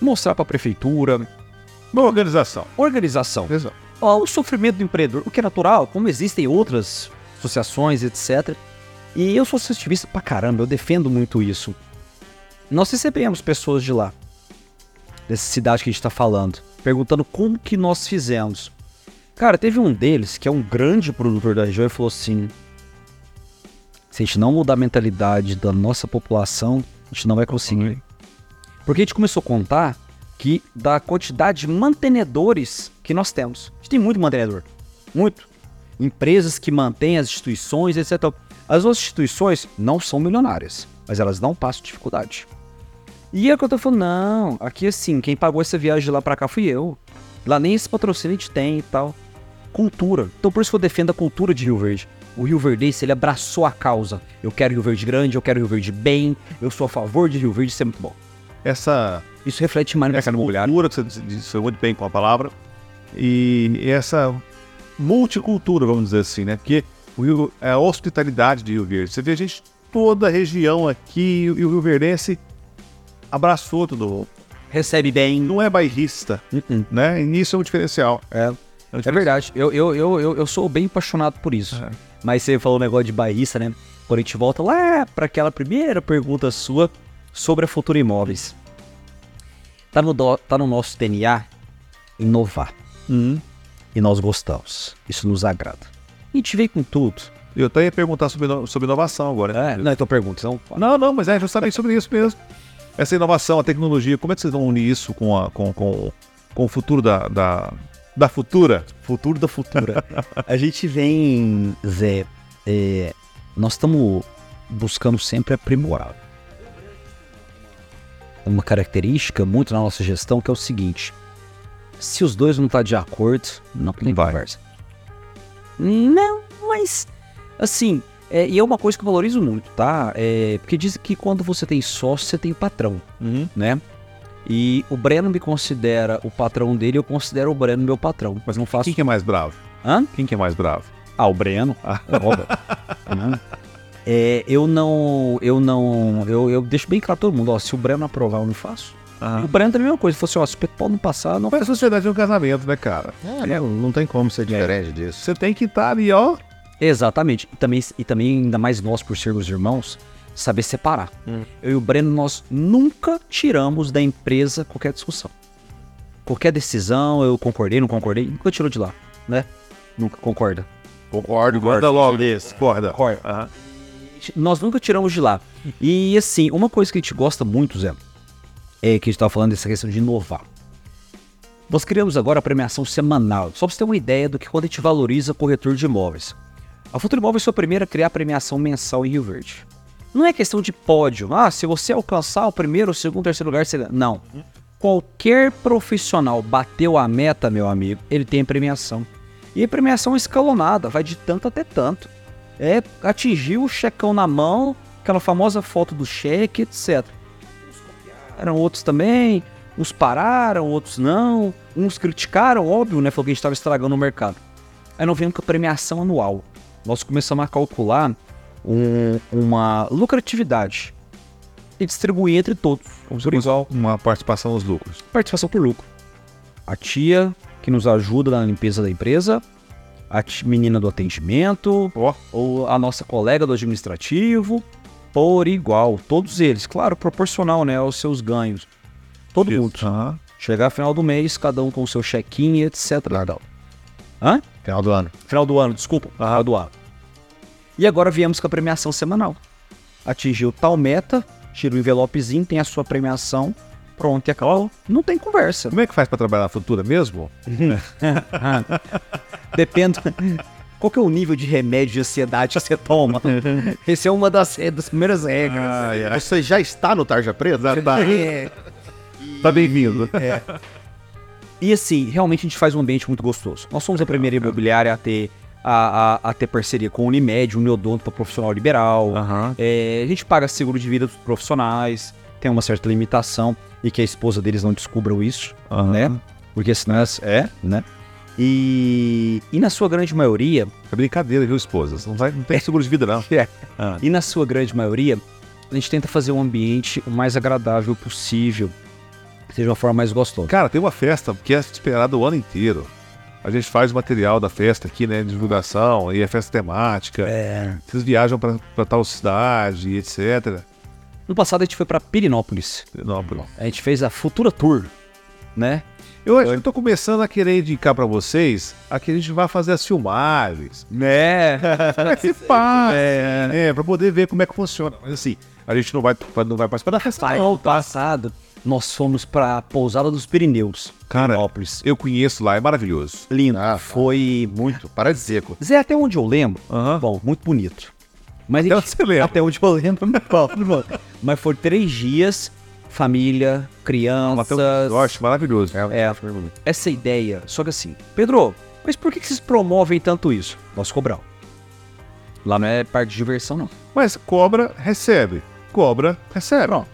mostrar para a prefeitura Boa organização. organização. Exato. Ó, o sofrimento do empreendedor, o que é natural, como existem outras associações, etc. E eu sou associativista pra caramba, eu defendo muito isso. Nós recebemos pessoas de lá, dessa cidade que a gente tá falando, perguntando como que nós fizemos. Cara, teve um deles, que é um grande produtor da região, e falou assim: se a gente não mudar a mentalidade da nossa população, a gente não vai conseguir. Porque a gente começou a contar que da quantidade de mantenedores que nós temos. A gente tem muito mantenedor. Muito. Empresas que mantêm as instituições, etc. As outras instituições não são milionárias, mas elas não passam dificuldade. E é que eu tô falando, não, aqui assim, quem pagou essa viagem lá pra cá fui eu. Lá nem esse patrocínio a gente tem e tal. Cultura. Então por isso que eu defendo a cultura de Rio Verde. O Rio Verdense, ele abraçou a causa. Eu quero Rio Verde grande, eu quero Rio Verde bem, eu sou a favor de Rio Verde, é muito bom. Essa Isso reflete mais essa cultura, que você disse muito bem com a palavra, e essa multicultura, vamos dizer assim, né? Porque o Rio, é a hospitalidade de Rio Verde. Você vê a gente, toda a região aqui, e o Rio Verdense abraçou todo mundo. Recebe bem. Não é bairrista, Uh-uh. né? E isso é um diferencial. É, um é diferencial. verdade. Eu, eu, eu, eu, eu sou bem apaixonado por isso. É. Mas você falou um negócio de bairrista, né? Quando a gente volta lá pra aquela primeira pergunta sua sobre a Futura Imóveis. Tá no, do- tá no nosso DNA inovar. Hum. E nós gostamos. Isso nos agrada. E a gente veio com tudo. Eu até ia perguntar sobre, sobre inovação agora. né? É, não, então pergunta. Então, Não, não, mas é justamente sobre isso mesmo. Essa inovação, a tecnologia, como é que vocês vão unir isso com, a, com, com, com o futuro da, da, da futura? futuro da futura. a gente vem, Zé, é, nós estamos buscando sempre aprimorar. Uma característica muito na nossa gestão que é o seguinte: se os dois não estão de acordo, não tem Vai. conversa. Não, mas assim, é, e é uma coisa que eu valorizo muito, tá? É, porque dizem que quando você tem sócio, você tem patrão, né? E o Breno me considera o patrão dele, eu considero o Breno meu patrão. Mas não faço. Quem que é mais bravo? Hã? Quem que é mais bravo? Ah, o Breno. É óbvio. Né? É, eu não. Eu não. Eu, eu deixo bem claro pra todo mundo, ó. Se o Breno aprovar, eu não faço. O Breno também é a mesma coisa. Se fosse, ó, se o Petpau não passar, não Mas a sociedade é um casamento, né, cara? É, não tem como ser diferente disso. Você tem que estar ali, ó. Exatamente. E também, e também, ainda mais nós, por sermos irmãos, saber separar. Eu e o Breno, nós nunca tiramos da empresa qualquer discussão. Qualquer decisão, eu concordei, não concordei, nunca tirou de lá, né? Nunca concorda. Concordo, guarda logo. Concorda. Concorda. Aham. Nós nunca tiramos de lá. E assim, uma coisa que a gente gosta muito, Zé, é que a gente tava falando dessa questão de inovar. Nós criamos agora a premiação semanal, só pra você ter uma ideia do que quando a gente valoriza corretor de imóveis. A Futuro Imóveis foi a primeira a criar a premiação mensal em Rio Verde. Não é questão de pódio. Ah, se você alcançar o primeiro, o segundo, o terceiro lugar, você... Não. Qualquer profissional bateu a meta, meu amigo, ele tem premiação. E a premiação é escalonada, vai de tanto até tanto. É, atingiu o checão na mão, aquela famosa foto do cheque, etc. Uns copiaram, outros também, uns pararam, outros não, uns criticaram, óbvio, né? Falou que a gente estava estragando o mercado. Aí nós vemos com a premiação anual. Nós começamos a calcular um- uma lucratividade e distribuir entre todos. Por igual. Uma participação nos lucros. Participação por lucro. A tia que nos ajuda na limpeza da empresa, a menina do atendimento, Ó. ou a nossa colega do administrativo, por igual. Todos eles, claro, proporcional né, aos seus ganhos. Todo mundo. Aham. Chegar final do mês, cada um com o seu chequinho, etc. Hã? Final do ano. Final do ano, desculpa. Final do ano. E agora viemos com a premiação semanal. Atingiu tal meta, tira o envelopezinho, tem a sua premiação, pronto, e acabou. Não tem conversa. Como é que faz pra trabalhar na futura mesmo? Depende. Qual que é o nível de remédio de ansiedade que você toma? Esse é uma das, é das primeiras regras. Você já está no Tarja Preta? Tá. É. Tá bem-vindo. E assim, realmente a gente faz um ambiente muito gostoso. Nós somos a primeira imobiliária a ter, a, a, a ter parceria com o Unimed, Uniodonto para profissional liberal. Aham. É, a gente paga seguro de vida dos profissionais, tem uma certa limitação e que a esposa deles não descubram isso, Aham. né? Porque senão é, é, né? E, e na sua grande maioria, É brincadeira, viu, esposas? Não, vai, não tem seguro de vida, não. É. Ah. E na sua grande maioria, a gente tenta fazer um ambiente o mais agradável possível, seja uma forma mais gostosa. Cara, tem uma festa que é esperada o ano inteiro. A gente faz o material da festa aqui, né? Divulgação, e é festa temática. É. Vocês viajam pra tal cidade, etc. No passado a gente foi pra Pirinópolis. Não, Bruno. A gente fez a Futura Tour, né? Eu acho que eu tô começando a querer indicar pra vocês a que a gente vai fazer as filmagens. Né? Se pá, é, é, pra poder ver como é que funciona. Mas assim, a gente não vai, não vai participar da festa, não, Ano tá? passado, nós fomos pra Pousada dos Pirineus. Cara, Pirinópolis. eu conheço lá, é maravilhoso. Lindo. Ah, foi Muito. Paradisíaco. Zé, até onde eu lembro, bom, muito bonito. Mas a Até gente- onde. Até onde eu lembro. Mas foram três dias, família, crianças. Eu acho maravilhoso. É, essa ideia. Só que assim, Pedro, mas por que que vocês promovem tanto isso? Nós cobramos. Lá não é parte de diversão, não. Mas cobra, recebe. Cobra, recebe. Pronto.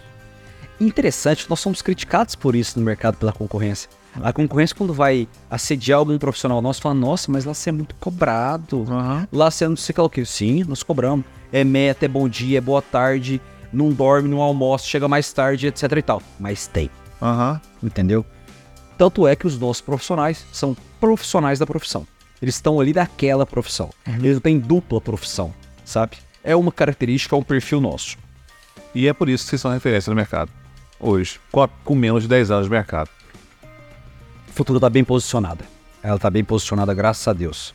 Interessante, nós somos criticados por isso no mercado pela concorrência. A concorrência, quando vai assediar algum profissional nosso, fala, nossa, mas lá você é muito cobrado. Aham. Lá você não sei o que. Sim, nós cobramos. É meta, é bom dia, é boa tarde, não dorme, não almoça, chega mais tarde, etc e tal. Mas tem, Aham. entendeu? Tanto é que os nossos profissionais são profissionais da profissão. Eles estão ali daquela profissão. Eles não têm dupla profissão, sabe? É uma característica, é um perfil nosso. E é por isso que vocês são referência no mercado. Hoje, com, menos de 10 anos de mercado. A Futura tá bem posicionada. Ela tá bem posicionada, graças a Deus.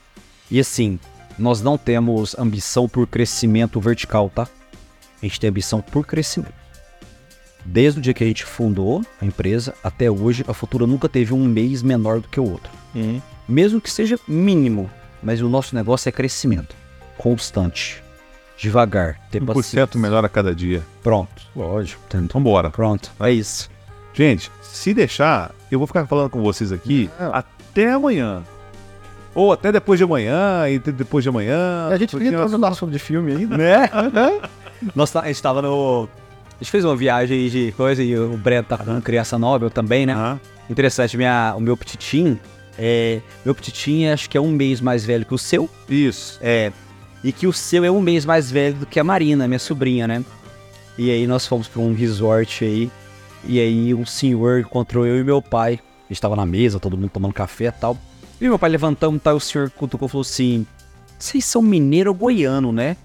E assim, nós não temos ambição por crescimento vertical, tá? A gente tem ambição por crescimento. Desde o dia que a gente fundou a empresa até hoje, a Futura nunca teve um mês menor do que o outro. Mesmo que seja mínimo, mas o nosso negócio é crescimento. Constante. Devagar. Ter 1% melhor a cada dia. Pronto. Lógico. Então bora. Pronto. É isso. Gente, se deixar, eu vou ficar falando com vocês aqui até amanhã. Ou até depois de amanhã, e de- depois de amanhã. A gente fica entrando no assunto de filme ainda. Né? Nós tá- a gente tava no. A gente fez uma viagem de coisa e o Breno tá com criança nova, eu também, né? Aham. Interessante, minha, o meu petitim. É, meu petitim acho que é um mês mais velho que o seu. Isso. É. E que o seu é um mês mais velho do que a Marina, minha sobrinha, né? E aí nós fomos pra um resort aí. E aí um senhor encontrou eu e meu pai. A gente tava na mesa, todo mundo tomando café e tal. E meu pai levantamos e tal, e o senhor cutucou e falou assim: Vocês são mineiro ou goiano, né?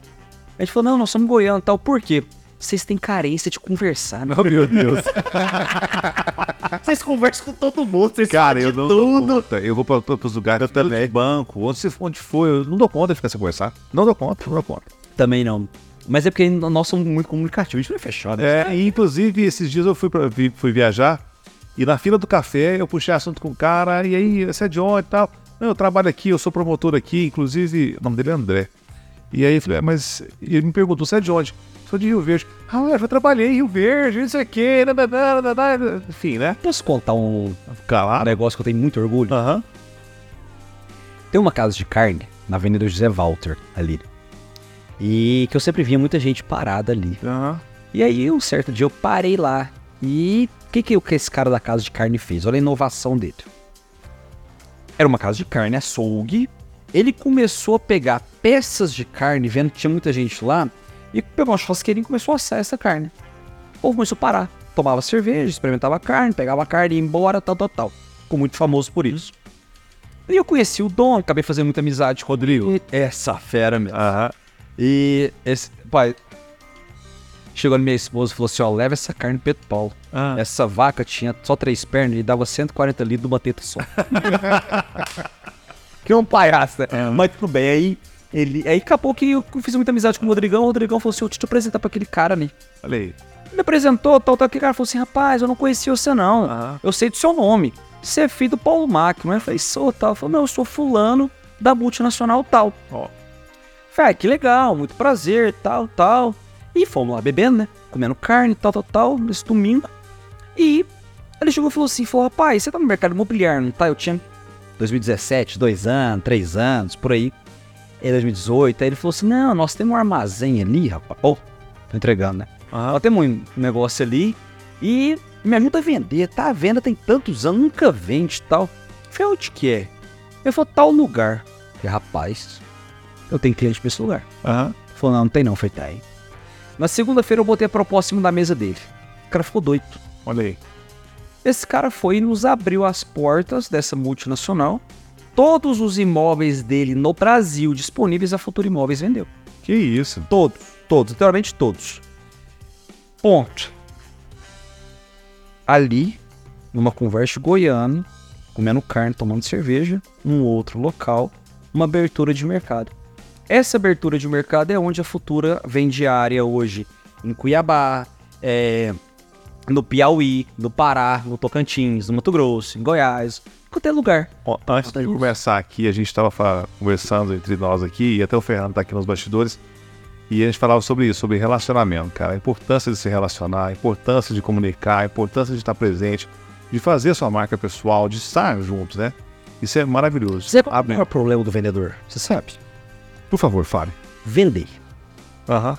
A gente falou, não, nós somos goiano e tal. Por quê? Vocês têm carência de conversar, né? Oh, meu Deus. Vocês conversam com todo mundo, vocês Cara, eu de não tudo. dou conta. Eu vou pra, pros lugares de banco, onde, onde for, eu não dou conta de ficar sem conversar. Não dou conta, não dou conta. Também não. Mas é porque nós somos muito comunicativos, a gente não é fechado. né? É, e inclusive esses dias eu fui, pra, vi- fui viajar e na fila do café eu puxei assunto com o cara, e aí, você é de onde e tal? Não, eu trabalho aqui, eu sou promotor aqui, inclusive, o nome dele é André. E aí eu falei, "É, mas e ele me perguntou, você é de onde? Sou de Rio Verde. Ah, eu já trabalhei em Rio Verde, não sei o quê, nananã, nananã. enfim, né? Posso contar um, um Calado. negócio que eu tenho muito orgulho? Aham. Tem uma casa de carne na Avenida José Walter, ali. E que eu sempre via muita gente parada ali. Aham. E aí, um certo dia, eu parei lá. E o que, que, o que esse cara da casa de carne fez? Olha a inovação dele. Era uma casa de carne, açougue. Ele começou a pegar peças de carne, vendo que tinha muita gente lá, e pegou uma churrasqueirinha e começou a assar essa carne. Ou começou a parar. Tomava cerveja, experimentava a carne, pegava a carne e ia embora, tal, tal, tal. Ficou muito famoso por isso. E eu conheci o dono, acabei fazendo muita amizade com o Rodrigo. Essa fera mesmo. Aham. E esse, pai, chegou na minha esposa e falou assim: ó, leva essa carne pro Pedro Paulo. Ah. Essa vaca tinha só três pernas e dava 140 litros de uma teta só. que um palhaço, né? Mas tudo bem, aí ele. Aí acabou que eu fiz muita amizade com o Rodrigão. O Rodrigão falou assim: eu te te apresentar pra aquele cara ali. Olha aí. Me apresentou, tal, tal. Aquele cara falou assim: rapaz, eu não conhecia você não. Eu sei do seu nome. Você é filho do Paulo Mac, não é? Eu falei, sou tal. Falei, não, eu sou fulano da multinacional tal. Ó. Falei, ah, que legal, muito prazer, tal, tal. E fomos lá bebendo, né? Comendo carne, tal, tal, tal, nesse domingo. E ele chegou e falou assim, falou, rapaz, você tá no mercado imobiliário, não tá? Eu tinha 2017, dois anos, três anos, por aí. Em 2018, aí ele falou assim, não, nós temos um armazém ali, rapaz. Ô, tô entregando, né? Aham. Nós temos um negócio ali e me ajuda a vender, tá? A venda tem tantos anos, nunca vende e tal. Falei, onde que é? Eu falei, tal lugar. Falei, rapaz, eu tenho cliente pra esse lugar. Aham. Ele falou, não, não tem não. Eu falei, tem. Na segunda-feira eu botei a proposta em cima da mesa dele. O cara ficou doido. Olha aí. Esse cara foi e nos abriu as portas dessa multinacional. Todos os imóveis dele no Brasil disponíveis a Futura Imóveis vendeu. Que isso. Todos, todos, literalmente todos. Ponto. Ali, numa conversa goiano, comendo carne, tomando cerveja, num outro local, uma abertura de mercado. Essa abertura de mercado é onde a Futura vende área hoje em Cuiabá, é, no Piauí, no Pará, no Tocantins, no Mato Grosso, em Goiás, em qualquer lugar. Ó, antes de começar aqui, a gente estava conversando entre nós aqui, e até o Fernando tá aqui nos bastidores, e a gente falava sobre isso, sobre relacionamento, cara. A importância de se relacionar, a importância de comunicar, a importância de estar presente, de fazer a sua marca pessoal, de estar juntos, né? Isso é maravilhoso. Você qual é o problema do vendedor? Você sabe? Por favor, fale. Vender. Aham.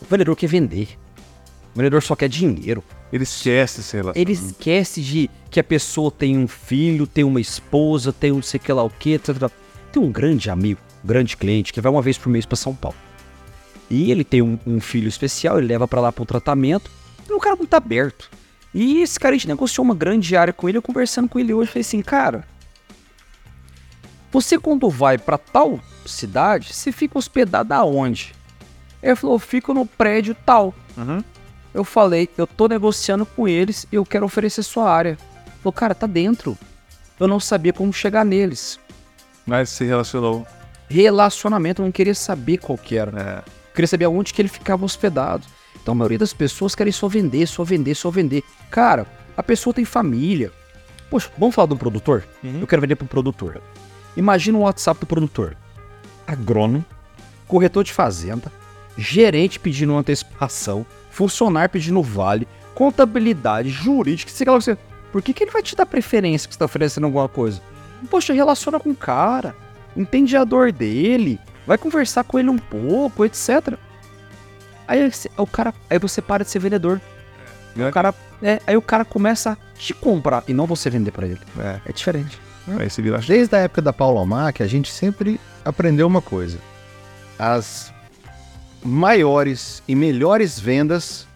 O vendedor quer vender. O vendedor só quer dinheiro. Ele esquece esse relacionamento. Ele esquece de que a pessoa tem um filho, tem uma esposa, tem um não sei que lá o que, etc. Tem um grande amigo, um grande cliente que vai uma vez por mês para São Paulo. E ele tem um, um filho especial, ele leva para lá para o tratamento. E um cara muito aberto. E esse cara, a gente negociou uma grande área com ele, eu conversando com ele hoje, falei assim, cara, você quando vai para tal cidade, você fica hospedado aonde? Ele falou, eu fico no prédio tal. Uhum. Eu falei, eu tô negociando com eles e eu quero oferecer sua área. Falou, cara, tá dentro. Eu não sabia como chegar neles. Mas se relacionou. Relacionamento, eu não queria saber qual que era. É. Queria saber aonde que ele ficava hospedado. Então a maioria das pessoas querem só vender, só vender, só vender. Cara, a pessoa tem família. Poxa, vamos falar de um produtor? Eu quero vender para um produtor. Imagina o WhatsApp do produtor. Agrônomo, corretor de fazenda, gerente pedindo uma antecipação, funcionário pedindo vale, contabilidade, jurídica, sei lá o que você. Por que, que ele vai te dar preferência que você está oferecendo alguma coisa? Poxa, relaciona com o cara, entende a dor dele, vai conversar com ele um pouco, etc. Aí, você- o cara, aí você para de ser vendedor. É. O cara, é, aí o cara começa a te comprar e não você vender pra ele. É. É diferente. Vira Desde a época da Paula Mac, a gente sempre aprendeu uma coisa. As maiores e melhores vendas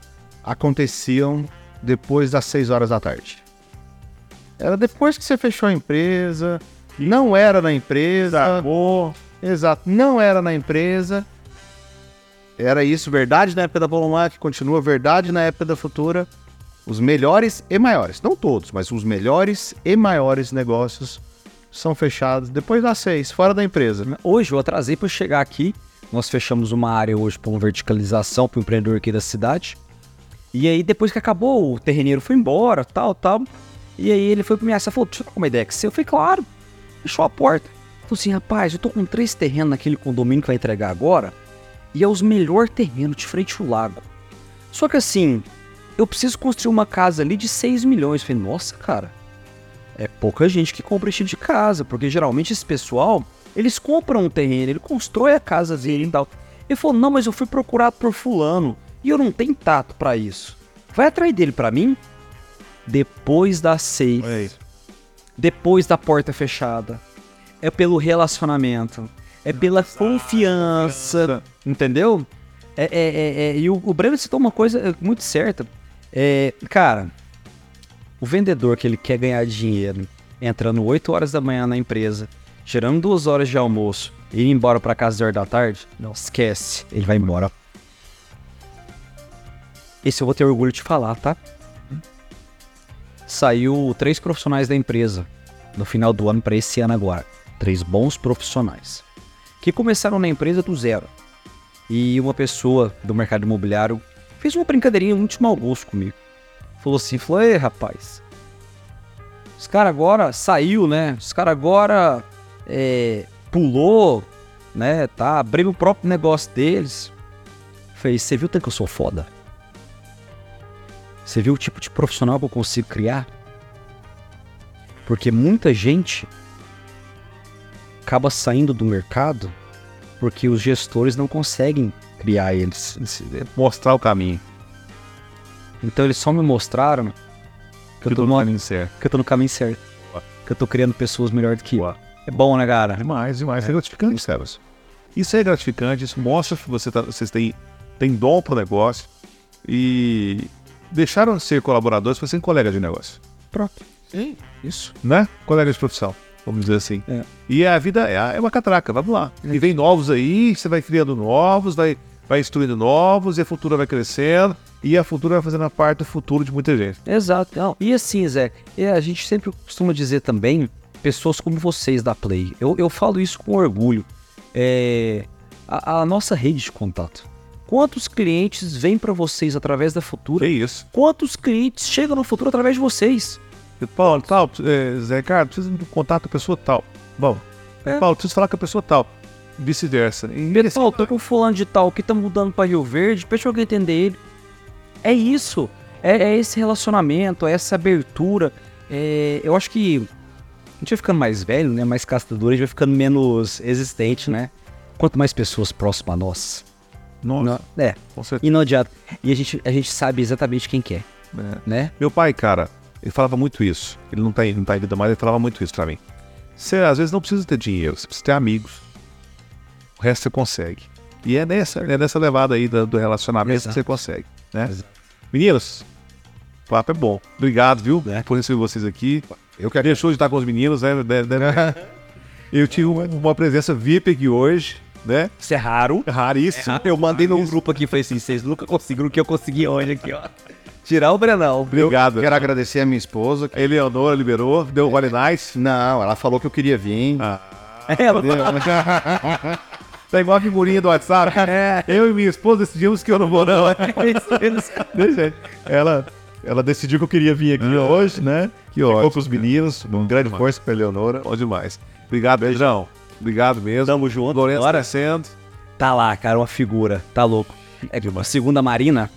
aconteciam depois das 6 horas da tarde. Era depois que você fechou a empresa, não era na empresa. Sacou. Exato, não era na empresa. Era isso, verdade na época da Polomac, continua verdade na época da Futura. Os melhores e maiores, não todos, mas os melhores e maiores negócios são fechados depois das seis, fora da empresa. Hoje eu atrasei para chegar aqui. Nós fechamos uma área hoje para uma verticalização para o empreendedor aqui da cidade. E aí depois que acabou, o terreneiro foi embora, tal, tal. E aí ele foi para minha e falou: "Deixa eu uma ideia com você". Eu falei: "Claro". Fechou a porta. Falou assim: "Rapaz, eu tô com três terrenos naquele condomínio que vai entregar agora, e é os melhores terrenos de frente ao lago. Só que assim, eu preciso construir uma casa ali de 6 milhões". Eu falei: "Nossa, cara, é pouca gente que compra esse tipo de casa, porque geralmente esse pessoal, eles compram um terreno, ele constrói a casa dele e tal. Ele falou: "Não, mas eu fui procurado por fulano e eu não tenho tato pra isso. Vai atrás dele pra mim depois das seis, depois da porta fechada. É pelo relacionamento, é pela confiança, entendeu? É, é, é, é- e o, o Breno citou uma coisa é, muito certa. É, cara, o vendedor que ele quer ganhar dinheiro, entrando 8 horas da manhã na empresa, tirando duas horas de almoço e ir embora pra casa às horas da tarde, não esquece, ele vai embora. Esse eu vou ter orgulho de falar, tá? Saiu três profissionais da empresa no final do ano pra esse ano agora. Três bons profissionais que começaram na empresa do zero. E uma pessoa do mercado imobiliário fez uma brincadeirinha muito de mau gosto comigo. Falou assim, falou, ei rapaz, os caras agora saiu, né? Os caras agora é, pulou, né? Tá abrindo o próprio negócio deles. Falei, você viu tanto que eu sou foda? Você viu o tipo de profissional que eu consigo criar? Porque muita gente acaba saindo do mercado porque os gestores não conseguem criar eles. Mostrar o caminho. Então eles só me mostraram que eu, tô no caminho certo. que eu tô no caminho certo. Que eu tô criando pessoas melhor do que eu. É bom, né, cara? Demais, demais. Isso é gratificante, Sebas. Isso é gratificante, isso mostra que você tá, vocês têm, têm dom pro negócio e deixaram de ser colaboradores para serem colegas de negócio. Pronto. Isso. Né? Colegas de profissão, vamos dizer assim. É. E a vida é, é uma catraca, vamos lá. E vem novos aí, você vai criando novos, vai, vai instruindo novos, e a futura vai crescendo, e a futura vai fazendo a parte do futuro de muita gente. Exato. Não, E assim, Zé, é, a gente sempre costuma dizer também, pessoas como vocês da Play. Eu, eu falo isso com orgulho. É, a, a nossa rede de contato. Quantos clientes vêm para vocês através da Futura? isso. Quantos clientes chegam no Futura através de vocês? Paulo, tal, é, Zé Ricardo, precisa de um contato com a pessoa tal. Bom, É. Paulo, preciso falar com a pessoa tal. Vice-versa. Pessoal, tô com fulano de tal que tá mudando para Rio Verde, deixa alguém entender ele. É isso. É, é esse relacionamento, é essa abertura. É, eu acho que a gente vai ficando mais velho, né? Mais castador, a gente vai ficando menos existente, né? Quanto mais pessoas próximas a nós. Nossa, Não- é, com certeza. e não adianta. E a gente, a gente sabe exatamente quem quer, É. né? Meu pai, cara, ele falava muito isso. Ele não tá, não tá em vida mais, ele falava muito isso pra mim. Você às vezes não precisa ter dinheiro, você precisa ter amigos. O resto você consegue. E é nessa, é nessa levada aí do, do relacionamento Exato. que você consegue, né? Exato. Meninos, o papo é bom. Obrigado, viu, É. por receber vocês aqui. Eu que deixou de estar com os meninos, né? né? Eu tive uma, uma presença VIP aqui hoje. né? Isso é raro. Raríssimo. Eu mandei no grupo aqui e falei assim: vocês nunca conseguiram o que eu consegui hoje aqui, ó. Tirar o Brenão. Obrigado. Quero agradecer a minha esposa. A Eleonora liberou, deu Vale Nice. Não, ela falou que eu queria vir. Ah. Ela Tá igual a figurinha do WhatsApp. É. Eu e minha esposa decidimos que eu não vou, não. Isso, Deixa aí. Ela, ela decidiu que eu queria vir aqui hoje, né? Que Ficou ótimo. com os meninos. Uma grande força pra Eleonora. Bom demais. Obrigado, Pedrão. Obrigado mesmo. Tamo junto. Lourenço Bora. crescendo. Tá lá, cara, uma figura. Tá louco. É uma segunda Marina,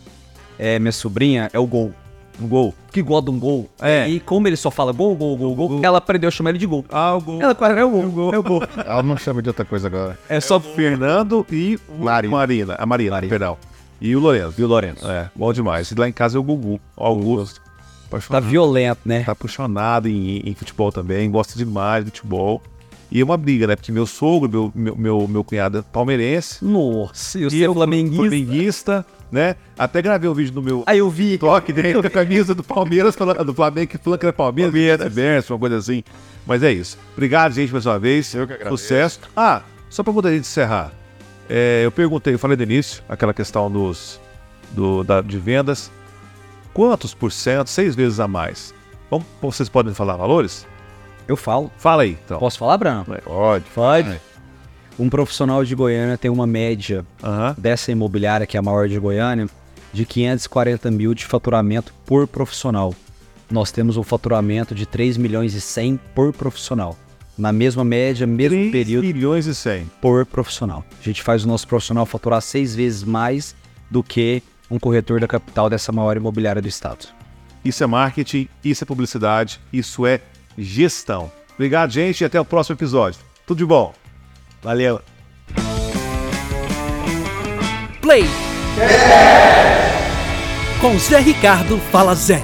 é, minha sobrinha, é o gol. Um gol. Que gosta de um gol. É. E como ele só fala gol, gol, gol, gol, ela aprendeu a chamar ele de gol. Ah, o gol. Ela quase é o gol. É o gol. Ela não chama de outra coisa agora. É só Fernando e o Marina. Marina. A Marina, Marina. perdão. E o Lourenço. E o Lourenço. É, bom demais. E lá em casa é o Gugu. O Augusto. Tá Apaixonado. violento, né? Tá apaixonado em, em futebol também. Gosta demais de futebol. E é uma briga, né? Porque meu sogro, meu, meu, meu, meu cunhado é palmeirense. Nossa, e o seu eu flamenguista. flamenguista, né? Até gravei um vídeo no meu Aí eu vi. toque dentro da camisa do Palmeiras, falando- do Flamengo, que falando que era Palmeiras, vice-versa, uma coisa assim. Mas é isso. Obrigado, gente, mais uma vez. Eu que agradeço. Sucesso. Ah, só pra poder encerrar. É, eu perguntei, eu falei no início, aquela questão dos, do, da, de vendas. Quantos por cento, seis vezes a mais? Vamos, vocês podem falar valores? Eu falo. Fala aí, então. Posso falar, Bruno? Pode. Pode. Um profissional de Goiânia tem uma média Aham. dessa imobiliária, que é a maior de Goiânia, de 540 mil de faturamento por profissional. Nós temos um faturamento de 3 milhões e 100 por profissional. Na mesma média, mesmo 3 período milhões e 100. por profissional. A gente faz o nosso profissional faturar seis vezes mais do que um corretor da capital dessa maior imobiliária do estado. Isso é marketing, isso é publicidade, isso é gestão. Obrigado, gente, e até o próximo episódio. Tudo de bom. Valeu. Play. Com Zé Ricardo Fala Zé.